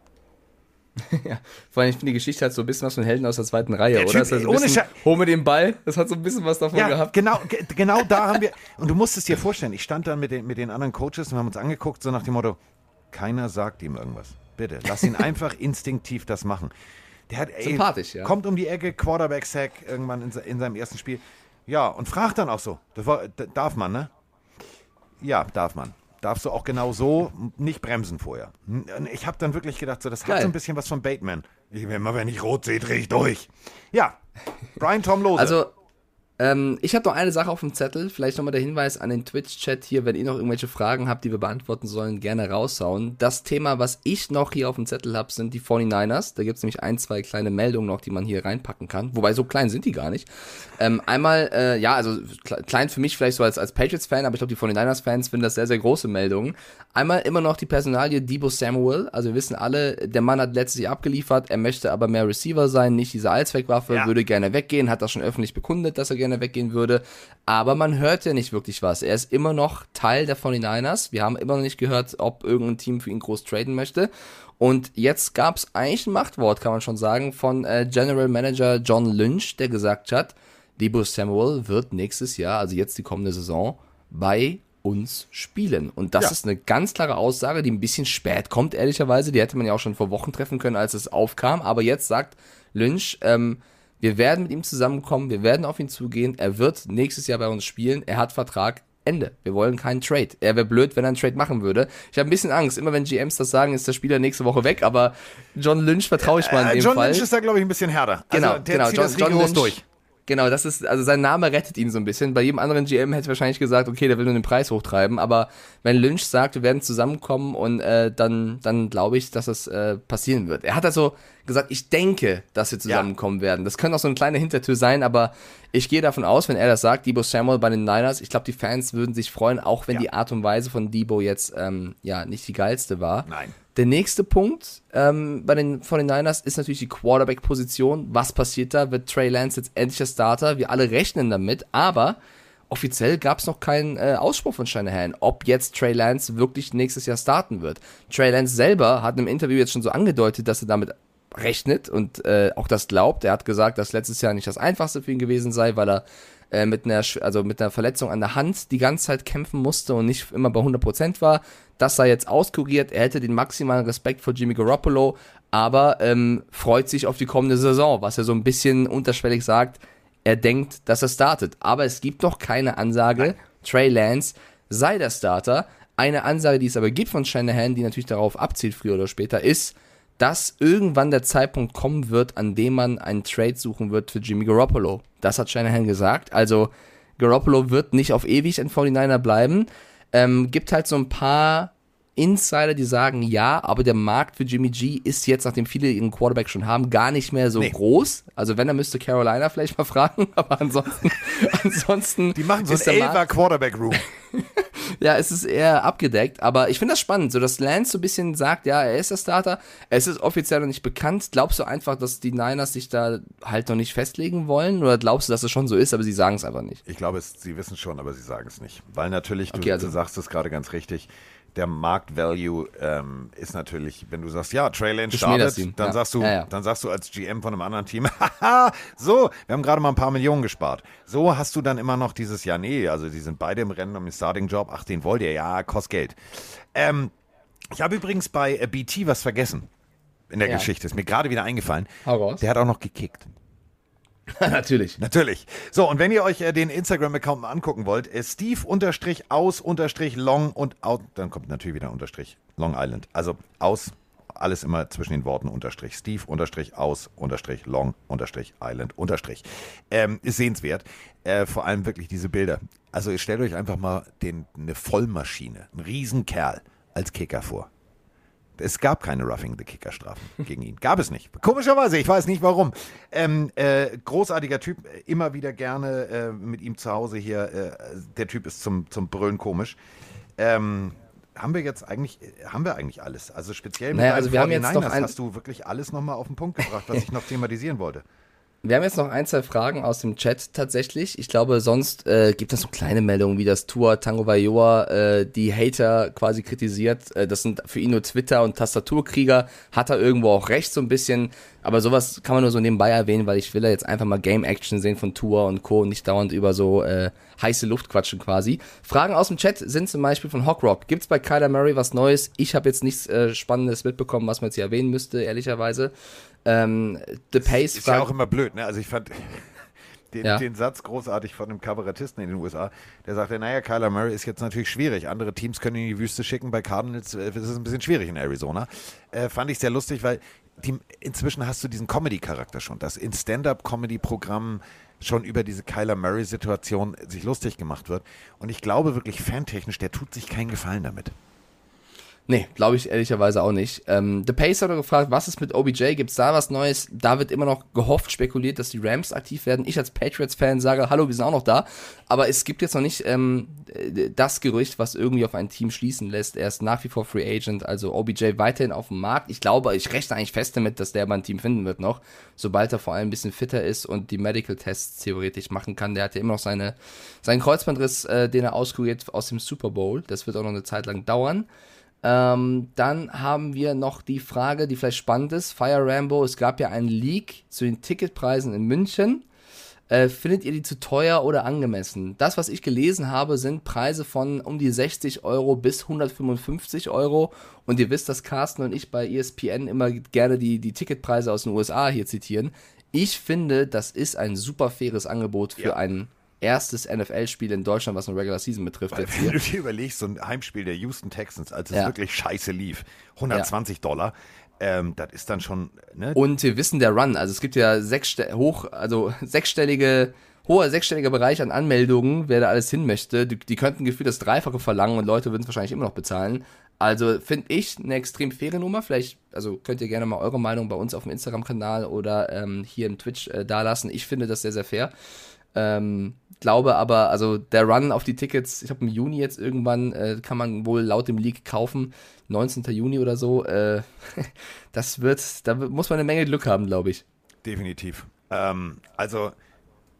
B: Ja, vor allem, ich finde, die Geschichte hat so ein bisschen was von Helden aus der zweiten Reihe,
A: Der
B: oder?
A: Typ,
B: Das hat so ein
A: ohne
B: bisschen,
A: Sche-
B: hol mir den Ball, das hat so ein bisschen was davon
A: Ja,
B: gehabt.
A: genau, ge- genau da haben wir. Und du musst es dir vorstellen, ich stand dann mit den, mit den anderen Coaches und haben uns angeguckt, so nach dem Motto: keiner sagt ihm irgendwas. Bitte, lass ihn einfach instinktiv das machen. Der hat, ey,
B: Sympathisch, ja.
A: kommt um die Ecke, Quarterback-Sack irgendwann in, in seinem ersten Spiel. Ja, und fragt dann auch so: das war, Darf man, ne? Ja, darf man. Darfst du auch genau so nicht bremsen vorher. Ich habe dann wirklich gedacht, so, das hat
B: Geil.
A: so ein bisschen was von Bateman. Ich, immer wenn ich rot sehe, drehe ich durch. Ja, Brian Tom Lose.
B: Also, Ähm, ich habe noch eine Sache auf dem Zettel. Vielleicht nochmal der Hinweis an den Twitch-Chat hier, wenn ihr noch irgendwelche Fragen habt, die wir beantworten sollen, gerne raushauen. Das Thema, was ich noch hier auf dem Zettel habe, sind die 49ers. Da gibt es nämlich ein, zwei kleine Meldungen noch, die man hier reinpacken kann. Wobei, so klein sind die gar nicht. Ähm, einmal, äh, ja, also klein für mich vielleicht so als, als Patriots-Fan, aber ich glaube, die 49ers-Fans finden das sehr, sehr große Meldungen. Einmal immer noch die Personalie Debo Samuel. Also wir wissen alle, der Mann hat letztes Jahr abgeliefert, er möchte aber mehr Receiver sein, nicht diese Allzweckwaffe, ja. würde gerne weggehen, hat das schon öffentlich bekundet, dass er gerne weggehen würde. Aber man hört ja nicht wirklich was. Er ist immer noch Teil der 49ers. Wir haben immer noch nicht gehört, ob irgendein Team für ihn groß traden möchte. Und jetzt gab es eigentlich ein Machtwort, kann man schon sagen, von äh, General Manager John Lynch, der gesagt hat, Debo Samuel wird nächstes Jahr, also jetzt die kommende Saison, bei uns spielen. Und das ja. ist eine ganz klare Aussage, die ein bisschen spät kommt, ehrlicherweise. Die hätte man ja auch schon vor Wochen treffen können, als es aufkam. Aber jetzt sagt Lynch, ähm, wir werden mit ihm zusammenkommen, wir werden auf ihn zugehen. Er wird nächstes Jahr bei uns spielen. Er hat Vertrag. Ende. Wir wollen keinen Trade. Er wäre blöd, wenn er einen Trade machen würde. Ich habe ein bisschen Angst. Immer wenn GMs das sagen, ist der Spieler nächste Woche weg. Aber John Lynch vertraue ich mal in äh, dem
A: John
B: Fall.
A: John Lynch ist da, glaube ich, ein bisschen härter.
B: Genau, also, genau.
A: John, John Lynch, durch.
B: Genau, das ist, also sein Name rettet ihn so ein bisschen. Bei jedem anderen GM hätte wahrscheinlich gesagt, okay, der will nur den Preis hochtreiben. Aber wenn Lynch sagt, wir werden zusammenkommen und äh, dann, dann glaube ich, dass es äh, passieren wird. Er hat also gesagt, ich denke, dass wir zusammenkommen ja. werden. Das könnte auch so eine kleine Hintertür sein, aber ich gehe davon aus, wenn er das sagt, Debo Samuel bei den Niners, ich glaube, die Fans würden sich freuen, auch wenn ja. die Art und Weise von Debo jetzt ähm, ja nicht die geilste war.
A: Nein.
B: Der nächste Punkt ähm, bei den von den Niners ist natürlich die Quarterback-Position. Was passiert da? Wird Trey Lance jetzt endlich der Starter? Wir alle rechnen damit, aber offiziell gab es noch keinen äh, Ausspruch von Shanahan, ob jetzt Trey Lance wirklich nächstes Jahr starten wird. Trey Lance selber hat einem Interview jetzt schon so angedeutet, dass er damit rechnet und äh, auch das glaubt. Er hat gesagt, dass letztes Jahr nicht das einfachste für ihn gewesen sei, weil er äh, mit einer also mit einer Verletzung an der Hand die ganze Zeit kämpfen musste und nicht immer bei 100% war. Das sei jetzt auskuriert. Er hätte den maximalen Respekt vor Jimmy Garoppolo, aber ähm, freut sich auf die kommende Saison, was er so ein bisschen unterschwellig sagt. Er denkt, dass er startet. Aber es gibt noch keine Ansage. Trey Lance sei der Starter. Eine Ansage, die es aber gibt von Shanahan, die natürlich darauf abzielt, früher oder später, ist, dass irgendwann der Zeitpunkt kommen wird, an dem man einen Trade suchen wird für Jimmy Garoppolo. Das hat Shanahan gesagt. Also Garoppolo wird nicht auf ewig ein 49er bleiben. Ähm, gibt halt so ein paar Insider, die sagen, ja, aber der Markt für Jimmy G ist jetzt, nachdem viele ihren Quarterback schon haben, gar nicht mehr so nee. groß. Also wenn, dann müsste Carolina vielleicht mal fragen, aber ansonsten, ansonsten.
A: Die machen so ein Elfer Quarterback Room.
B: ja, es ist eher abgedeckt, aber ich finde das spannend, so dass Lance so ein bisschen sagt, ja, er ist der Starter, es ist offiziell noch nicht bekannt. Glaubst du einfach, dass die Niners sich da halt noch nicht festlegen wollen oder glaubst du, dass es schon so ist, aber sie sagen es einfach nicht?
A: Ich glaube, sie wissen schon, aber sie sagen es nicht, weil natürlich, du, okay, also, du sagst es gerade ganz richtig, der Marktvalue ähm, ist natürlich, wenn du sagst, ja, Trey Lance startet, dann ja. sagst du, ja, ja. dann sagst du als GM von einem anderen Team, haha, so, wir haben gerade mal ein paar Millionen gespart. So hast du dann immer noch dieses, ja, nee, also die sind beide im Rennen um den Starting-Job, ach, den wollt ihr, ja, kostet Geld. Ähm, ich habe übrigens bei äh, BT was vergessen in der Geschichte, ist mir gerade wieder eingefallen. Der hat auch noch gekickt.
B: Natürlich.
A: Natürlich. So, und wenn ihr euch äh, den Instagram-Account mal angucken wollt, äh, Steve unterstrich aus unterstrich long und out, dann kommt natürlich wieder unterstrich Long Island. Also aus, alles immer zwischen den Worten unterstrich. Steve unterstrich aus unterstrich long unterstrich Island unterstrich. Ähm, ist sehenswert. Äh, vor allem wirklich diese Bilder. Also stellt euch einfach mal den, eine Vollmaschine, einen Riesenkerl als Kicker vor. Es gab keine Roughing the Kicker Strafen gegen ihn. Gab es nicht. Komischerweise, ich weiß nicht warum. Ähm, äh, großartiger Typ, immer wieder gerne äh, mit ihm zu Hause hier. Äh, der Typ ist zum, zum Brüllen komisch. Ähm, haben wir jetzt eigentlich, haben wir eigentlich alles? Also speziell mit
B: naja, also wir haben jetzt noch ein
A: hast du wirklich alles nochmal auf den Punkt gebracht, was ich noch thematisieren wollte.
B: Wir haben jetzt noch ein, zwei Fragen aus dem Chat tatsächlich. Ich glaube, sonst äh, gibt es so kleine Meldungen, wie das Tour Tango Vajoa äh, die Hater quasi kritisiert. Äh, das sind für ihn nur Twitter- und Tastaturkrieger. Hat er irgendwo auch recht so ein bisschen. Aber sowas kann man nur so nebenbei erwähnen, weil ich will ja jetzt einfach mal Game-Action sehen von Tour und Co. und nicht dauernd über so äh, heiße Luft quatschen quasi. Fragen aus dem Chat sind zum Beispiel von Hockrock. Gibt's bei Kyler Murray was Neues? Ich habe jetzt nichts äh, Spannendes mitbekommen, was man jetzt hier erwähnen müsste, ehrlicherweise. Ähm, The Pace
A: ist ja auch immer blöd, ne? Also ich fand den, ja. den Satz großartig von einem Kabarettisten in den USA, der sagte, naja, Kyler Murray ist jetzt natürlich schwierig. Andere Teams können ihn in die Wüste schicken, bei Cardinals äh, ist es ein bisschen schwierig in Arizona. Äh, fand ich sehr lustig, weil die, inzwischen hast du diesen Comedy-Charakter schon. Das in Stand-Up-Comedy-Programm schon über diese Kyler Murray-Situation sich lustig gemacht wird. Und ich glaube wirklich, fantechnisch, der tut sich keinen Gefallen damit.
B: Nee, glaube ich ehrlicherweise auch nicht. Ähm, The Pace hat gefragt, was ist mit OBJ? Gibt es da was Neues? Da wird immer noch gehofft, spekuliert, dass die Rams aktiv werden. Ich als Patriots-Fan sage, hallo, wir sind auch noch da. Aber es gibt jetzt noch nicht ähm, das Gerücht, was irgendwie auf ein Team schließen lässt. Er ist nach wie vor Free Agent, also OBJ weiterhin auf dem Markt. Ich glaube, ich rechne eigentlich fest damit, dass der mal ein Team finden wird noch, sobald er vor allem ein bisschen fitter ist und die Medical Tests theoretisch machen kann. Der hat ja immer noch seine, seinen Kreuzbandriss, äh, den er auskuriert aus dem Super Bowl. Das wird auch noch eine Zeit lang dauern. Ähm, dann haben wir noch die Frage, die vielleicht spannend ist. Fire Rambo, es gab ja einen Leak zu den Ticketpreisen in München. Äh, findet ihr die zu teuer oder angemessen? Das, was ich gelesen habe, sind Preise von um die 60 Euro bis 155 Euro. Und ihr wisst, dass Carsten und ich bei ESPN immer gerne die, die Ticketpreise aus den USA hier zitieren. Ich finde, das ist ein super faires Angebot für ja. einen erstes NFL-Spiel in Deutschland, was eine Regular Season betrifft.
A: Weil, wenn du dir überlegst, so ein Heimspiel der Houston Texans, als es ja. wirklich scheiße lief, 120 ja. Dollar, ähm, das ist dann schon. Ne?
B: Und wir wissen der Run, also es gibt ja sechs hoch, also sechsstellige hoher sechsstelliger Bereich an Anmeldungen, wer da alles hin möchte. Die, die könnten gefühlt das Dreifache verlangen und Leute würden es wahrscheinlich immer noch bezahlen. Also finde ich eine extrem faire Nummer. Vielleicht, also könnt ihr gerne mal eure Meinung bei uns auf dem Instagram-Kanal oder ähm, hier im Twitch äh, dalassen. Ich finde das sehr, sehr fair. Ähm, glaube aber, also der Run auf die Tickets, ich habe im Juni jetzt irgendwann, äh, kann man wohl laut dem Leak kaufen, 19. Juni oder so. Äh, das wird, da muss man eine Menge Glück haben, glaube ich.
A: Definitiv. Ähm, also,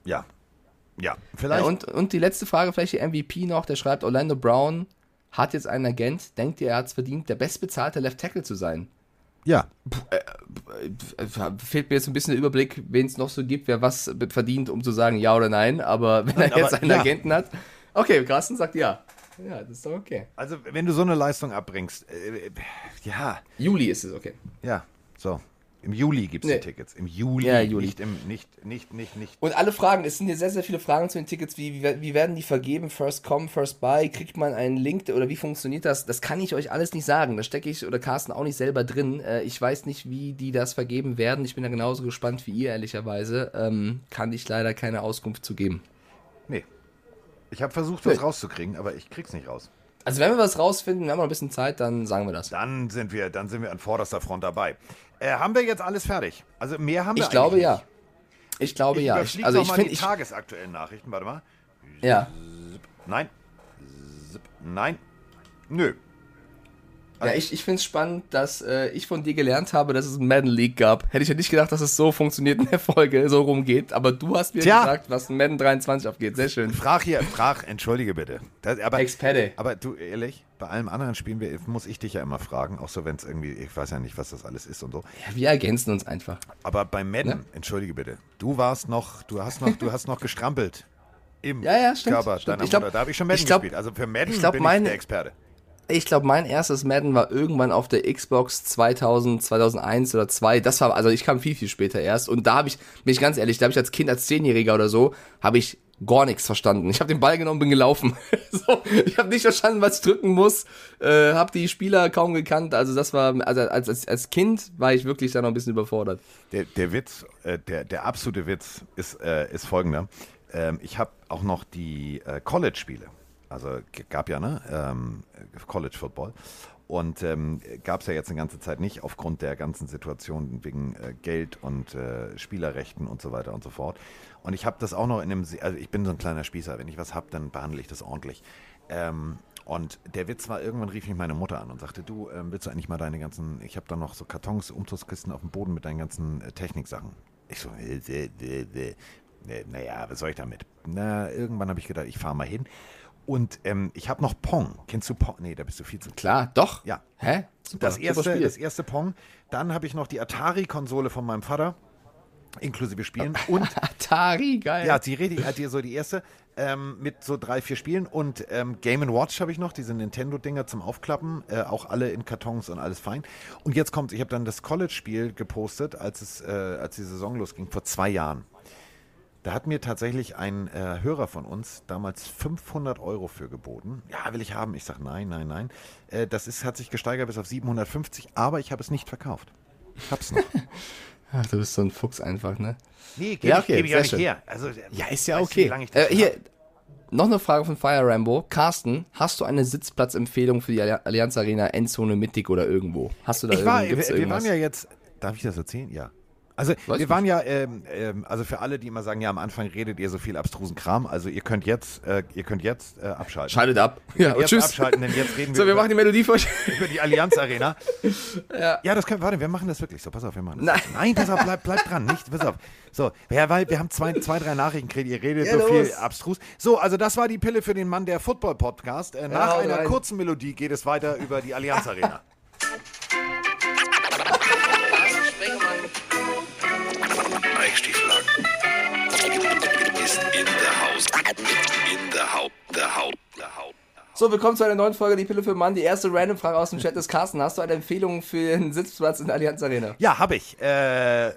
A: ja. Ja, vielleicht. Ja,
B: und, und die letzte Frage, vielleicht die MVP noch, der schreibt, Orlando Brown hat jetzt einen Agent, denkt ihr, er hat es verdient, der bestbezahlte Left Tackle zu sein?
A: Ja.
B: Äh, äh, fehlt mir jetzt ein bisschen der Überblick, wen es noch so gibt, wer was verdient, um zu sagen ja oder nein. Aber wenn nein, er jetzt einen ja. Agenten hat. Okay, Carsten sagt ja. Ja, das ist doch okay.
A: Also, wenn du so eine Leistung abbringst, äh, ja.
B: Juli ist es okay.
A: Ja, so. Im Juli gibt es nee. die Tickets. Im Juli,
B: ja, Juli.
A: Nicht, im, nicht, nicht, nicht, nicht.
B: Und alle Fragen, es sind hier sehr, sehr viele Fragen zu den Tickets. Wie, wie, wie werden die vergeben? First come, first buy? Kriegt man einen Link oder wie funktioniert das? Das kann ich euch alles nicht sagen. Da stecke ich oder Carsten auch nicht selber drin. Äh, ich weiß nicht, wie die das vergeben werden. Ich bin da genauso gespannt wie ihr, ehrlicherweise. Ähm, kann ich leider keine Auskunft zu geben.
A: Nee. Ich habe versucht, das nee. rauszukriegen, aber ich krieg's nicht raus.
B: Also wenn wir was rausfinden, wir haben noch ein bisschen Zeit, dann sagen wir das.
A: Dann sind wir, dann sind wir an vorderster Front dabei. Äh, haben wir jetzt alles fertig? Also mehr haben wir
B: Ich glaube ja. Ich glaube
A: ich
B: ja.
A: Ich, also ich finde die tagesaktuellen Nachrichten. Warte mal.
B: Ja.
A: Nein. Nein. Nö.
B: Ja, ich, ich finde es spannend, dass äh, ich von dir gelernt habe, dass es einen Madden League gab. Hätte ich ja nicht gedacht, dass es so funktioniert in der Folge, so rumgeht. Aber du hast mir Tja. gesagt, was in Madden 23 aufgeht. Sehr schön.
A: Frag hier, frag, entschuldige bitte.
B: Das, aber, Experte.
A: Aber du, ehrlich, bei allem anderen Spielen muss ich dich ja immer fragen, auch so wenn es irgendwie, ich weiß ja nicht, was das alles ist und so.
B: Ja, wir ergänzen uns einfach.
A: Aber bei Madden, ja? entschuldige bitte, du warst noch, du hast noch, du hast noch gestrampelt im
B: ja, ja, stimmt,
A: Körper
B: stimmt.
A: deiner Mutter. Da habe ich schon Madden glaub, gespielt. Also für Madden
B: ich glaub,
A: bin
B: meine,
A: ich der Experte
B: ich glaube, mein erstes Madden war irgendwann auf der Xbox 2000, 2001 oder 2. Das war, also ich kam viel, viel später erst. Und da habe ich, bin ich ganz ehrlich, da habe ich als Kind, als Zehnjähriger oder so, habe ich gar nichts verstanden. Ich habe den Ball genommen, bin gelaufen. so, ich habe nicht verstanden, was ich drücken muss. Äh, habe die Spieler kaum gekannt. Also das war, also als, als, als Kind war ich wirklich da noch ein bisschen überfordert.
A: Der, der Witz, äh, der, der absolute Witz ist, äh, ist folgender. Ähm, ich habe auch noch die äh, College-Spiele also gab ja, ne? Ähm, College Football. Und ähm, gab es ja jetzt eine ganze Zeit nicht, aufgrund der ganzen Situation wegen äh, Geld und äh, Spielerrechten und so weiter und so fort. Und ich habe das auch noch in einem, also ich bin so ein kleiner Spießer, wenn ich was habe, dann behandle ich das ordentlich. Ähm, und der Witz war, irgendwann rief mich meine Mutter an und sagte, du, ähm, willst du eigentlich mal deine ganzen, ich habe da noch so Kartons, Umzugskisten auf dem Boden mit deinen ganzen äh, Techniksachen. Ich so, naja, was soll ich damit? Na, irgendwann habe ich gedacht, ich fahre mal hin. Und ähm, ich habe noch Pong. Kennst du Pong? Nee, da bist du viel zu
B: klar. Doch.
A: Ja.
B: Hä?
A: Super, das, erste, das erste Pong. Dann habe ich noch die Atari-Konsole von meinem Vater, inklusive Spielen. Und
B: Atari, geil.
A: Ja, die Rede hat hier so die erste ähm, mit so drei, vier Spielen. Und ähm, Game Watch habe ich noch, diese Nintendo-Dinger zum Aufklappen. Äh, auch alle in Kartons und alles fein. Und jetzt kommt, ich habe dann das College-Spiel gepostet, als, es, äh, als die Saison losging, vor zwei Jahren. Da hat mir tatsächlich ein äh, Hörer von uns damals 500 Euro für geboten. Ja, will ich haben. Ich sage nein, nein, nein. Äh, das ist, hat sich gesteigert bis auf 750, aber ich habe es nicht verkauft. Ich habe es noch.
B: Ach, du bist so ein Fuchs einfach, ne?
A: Nee, gebe
B: Ja,
A: ich,
B: okay,
A: geb ich ja nicht
B: schön.
A: her. Also,
B: Ja, ist ja
A: du,
B: okay.
A: ich das
B: Äh, hier, noch eine Frage von Fire Rambo. Carsten, hast du eine Sitzplatzempfehlung für die Alli- Allianz Arena, Endzone, Mittig oder irgendwo? Hast du da
A: Ich war,
B: irgend- gibt's
A: wir, wir
B: irgendwas?
A: waren ja jetzt, darf ich das erzählen? Ja. Also
B: Weiß
A: wir waren ja, ähm, ähm, also für alle, die immer sagen, ja am Anfang redet ihr so viel abstrusen Kram, also ihr könnt jetzt, äh, ihr könnt jetzt äh, abschalten.
B: Schaltet ab. Ja,
A: jetzt
B: tschüss.
A: abschalten, denn jetzt reden wir,
B: So, wir
A: über,
B: machen die Melodie für euch.
A: über die Allianz Arena. ja. das können, warte, wir machen das wirklich so, pass auf, wir machen das.
B: Nein.
A: Nein, pass auf, bleib, bleib dran, nicht, pass auf. So, ja, weil wir haben zwei, zwei drei Nachrichten gekriegt, ihr redet
B: Ja,
A: so viel
B: los.
A: abstrus. So, also das war die Pille für den Mann der Football-Podcast. Äh, nach
B: hau
A: einer
B: rein.
A: kurzen Melodie geht es weiter über die Allianz Arena.
B: So, willkommen zu einer neuen Folge Die Pille für Mann. Die erste random Frage aus dem Chat ist Carsten. Hast du eine Empfehlung für den Sitzplatz in der Allianz Arena?
A: Ja, habe ich. Äh,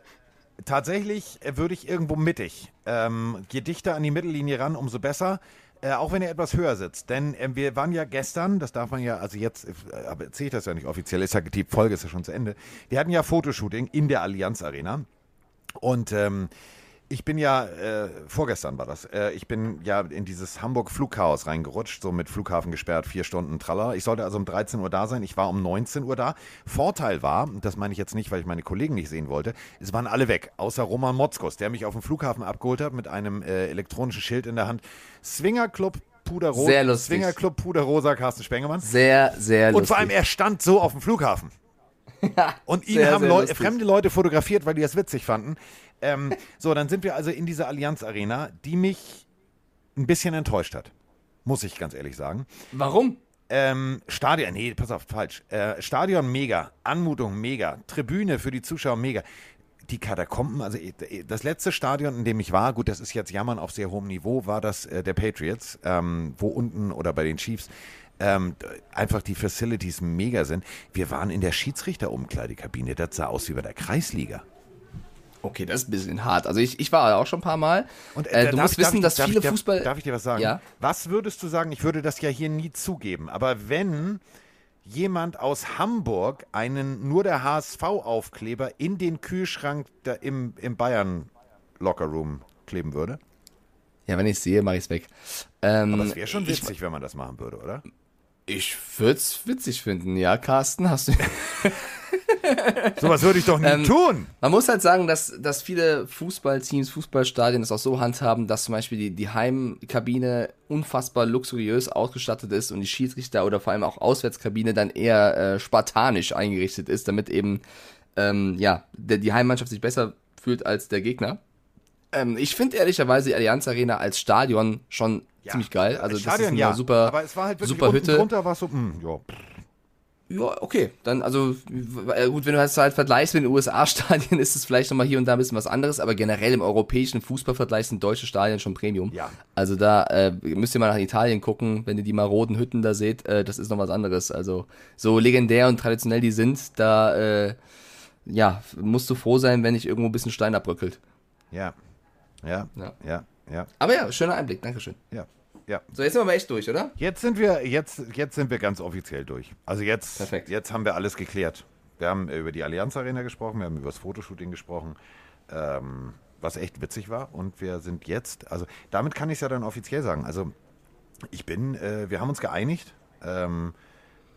A: tatsächlich äh, würde ich irgendwo mittig. Ähm, je dichter an die Mittellinie ran, umso besser. Äh, auch wenn er etwas höher sitzt. Denn äh, wir waren ja gestern, das darf man ja, also jetzt äh, erzähle ich das ja nicht offiziell, ist ja die Folge ist ja schon zu Ende. Wir hatten ja Fotoshooting in der Allianz Arena. Und ähm, ich bin ja, äh, vorgestern war das, äh, ich bin ja in dieses Hamburg Flugchaos reingerutscht, so mit Flughafen gesperrt, vier Stunden Tralla. Ich sollte also um 13 Uhr da sein, ich war um 19 Uhr da. Vorteil war, das meine ich jetzt nicht, weil ich meine Kollegen nicht sehen wollte, es waren alle weg, außer Roman Motzkos, der mich auf dem Flughafen abgeholt hat mit einem äh, elektronischen Schild in der Hand. Swinger Club Puderrosa.
B: Sehr lustig.
A: Swinger Club Puderrosa, Carsten Spengemann.
B: Sehr, sehr lustig.
A: Und vor allem, er stand so auf dem Flughafen. Und ihn
B: Sehr,
A: haben
B: sehr
A: Leu
B: lustig.
A: fremde Leute fotografiert, weil die das witzig fanden. Ähm, so, dann sind wir also in dieser Allianz Arena, die mich ein bisschen enttäuscht hat. Muss ich ganz ehrlich sagen.
B: Warum?
A: Ähm, Stadion, nee, pass auf, falsch. Äh, Stadion mega, Anmutung mega, Tribüne für die Zuschauer mega. Die Katakomben, also äh, das letzte Stadion, in dem ich war, gut, das ist jetzt Jammern auf sehr hohem Niveau, war das äh, der Patriots, ähm, wo unten oder bei den Chiefs ähm, einfach die Facilities mega sind. Wir waren in der Schiedsrichterumkleidekabine, das sah aus wie bei der Kreisliga.
B: Okay, das ist ein bisschen hart. Also ich, ich war auch schon ein paar Mal.
A: Und
B: äh,
A: äh,
B: du musst
A: darf
B: wissen,
A: ich-
B: dass viele
A: ich,
B: Fußball...
A: Darf ich dir was sagen?
B: Ja?
A: Was würdest du sagen? Ich würde das ja hier nie zugeben, aber wenn jemand aus Hamburg einen nur der HSV-Aufkleber in den Kühlschrank im, im Bayern Lockerroom kleben würde?
B: Ja, wenn ich es sehe, mache ich es weg. Ähm,
A: Aber es wäre schon
B: ich-
A: witzig, wenn man das machen würde, oder?
B: Ich würde es witzig finden, ja, Carsten, hast du.
A: Sowas würde ich doch nie
B: Ähm,
A: tun.
B: Man muss halt sagen, dass, dass viele Fußballteams, Fußballstadien das auch so handhaben, dass zum Beispiel die, die Heimkabine unfassbar luxuriös ausgestattet ist und die Schiedsrichter oder vor allem auch Auswärtskabine dann eher äh, spartanisch eingerichtet ist, damit eben ähm, ja, der, die Heimmannschaft sich besser fühlt als der Gegner. Ähm, ich finde ehrlicherweise die Allianz Arena als Stadion schon ziemlich geil. Also das ist
A: Stadion,
B: eine
A: ja.
B: super,
A: aber es war halt wirklich
B: super Hütte.
A: drunter war so, mh, ja.
B: Ja, okay. Dann, also, äh, gut, wenn du das halt vergleichst mit den USA-Stadien, ist es vielleicht nochmal hier und da ein bisschen was anderes, aber generell im europäischen Fußballvergleich sind deutsche Stadien schon Premium.
A: Ja.
B: Also da äh, müsst ihr mal nach Italien gucken, wenn ihr die maroden Hütten da seht, äh, das ist noch was anderes. Also, so legendär und traditionell die sind, da, äh, ja, musst du froh sein, wenn nicht irgendwo ein bisschen Stein abbröckelt.
A: Ja. Ja.
B: Ja.
A: Ja. Ja.
B: Aber ja, schöner Einblick, Dankeschön.
A: Ja. Ja.
B: So, jetzt sind wir aber echt durch, oder?
A: Jetzt sind wir, jetzt, jetzt sind wir ganz offiziell durch. Also jetzt,
B: Perfekt.
A: jetzt haben wir alles geklärt. Wir haben über die Allianz Arena gesprochen, wir haben über das Fotoshooting gesprochen, ähm, was echt witzig war. Und wir sind jetzt, also damit kann ich es ja dann offiziell sagen. Also ich bin, äh, wir haben uns geeinigt. Ähm,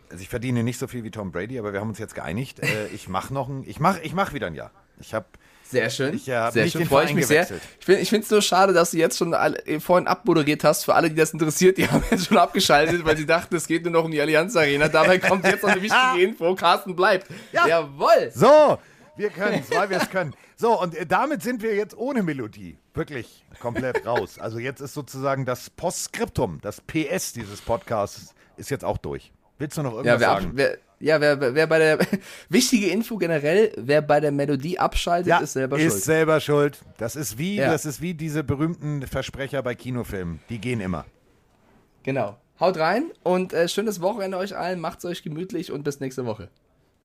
A: also ich verdiene nicht so viel wie Tom Brady, aber wir haben uns jetzt geeinigt. Äh, ich mache noch ein, ich mache, ich mache wieder ein Jahr. Ich habe
B: Sehr schön.
A: Ich, äh,
B: sehr schön, freue ich mich sehr.
A: gewechselt.
B: Ich finde es nur schade, dass du jetzt schon alle, äh, vorhin abmoderiert hast. Für alle, die das interessiert, die haben jetzt schon abgeschaltet, weil sie dachten, es geht nur noch um die Allianz Arena. Dabei kommt jetzt noch eine wichtige Info. Carsten bleibt.
A: Ja.
B: Jawohl.
A: So, wir können es, weil wir es können. So, und äh, damit sind wir jetzt ohne Melodie wirklich komplett raus. Also jetzt ist sozusagen das Postskriptum, das PS dieses Podcasts ist jetzt auch durch. Willst du noch
B: Ja,
A: irgendwas
B: wer, ab,
A: sagen?
B: wer, ja wer, wer- bei der wichtige Info generell, wer bei der Melodie abschaltet, ist selber
A: ist
B: schuld.
A: selber schuld. Das ist wie,
B: Ja.
A: das ist wie diese berühmten Versprecher bei Kinofilmen. Die gehen immer.
B: Genau. Haut rein und äh, schönes Wochenende euch allen. Macht's euch gemütlich und bis nächste Woche.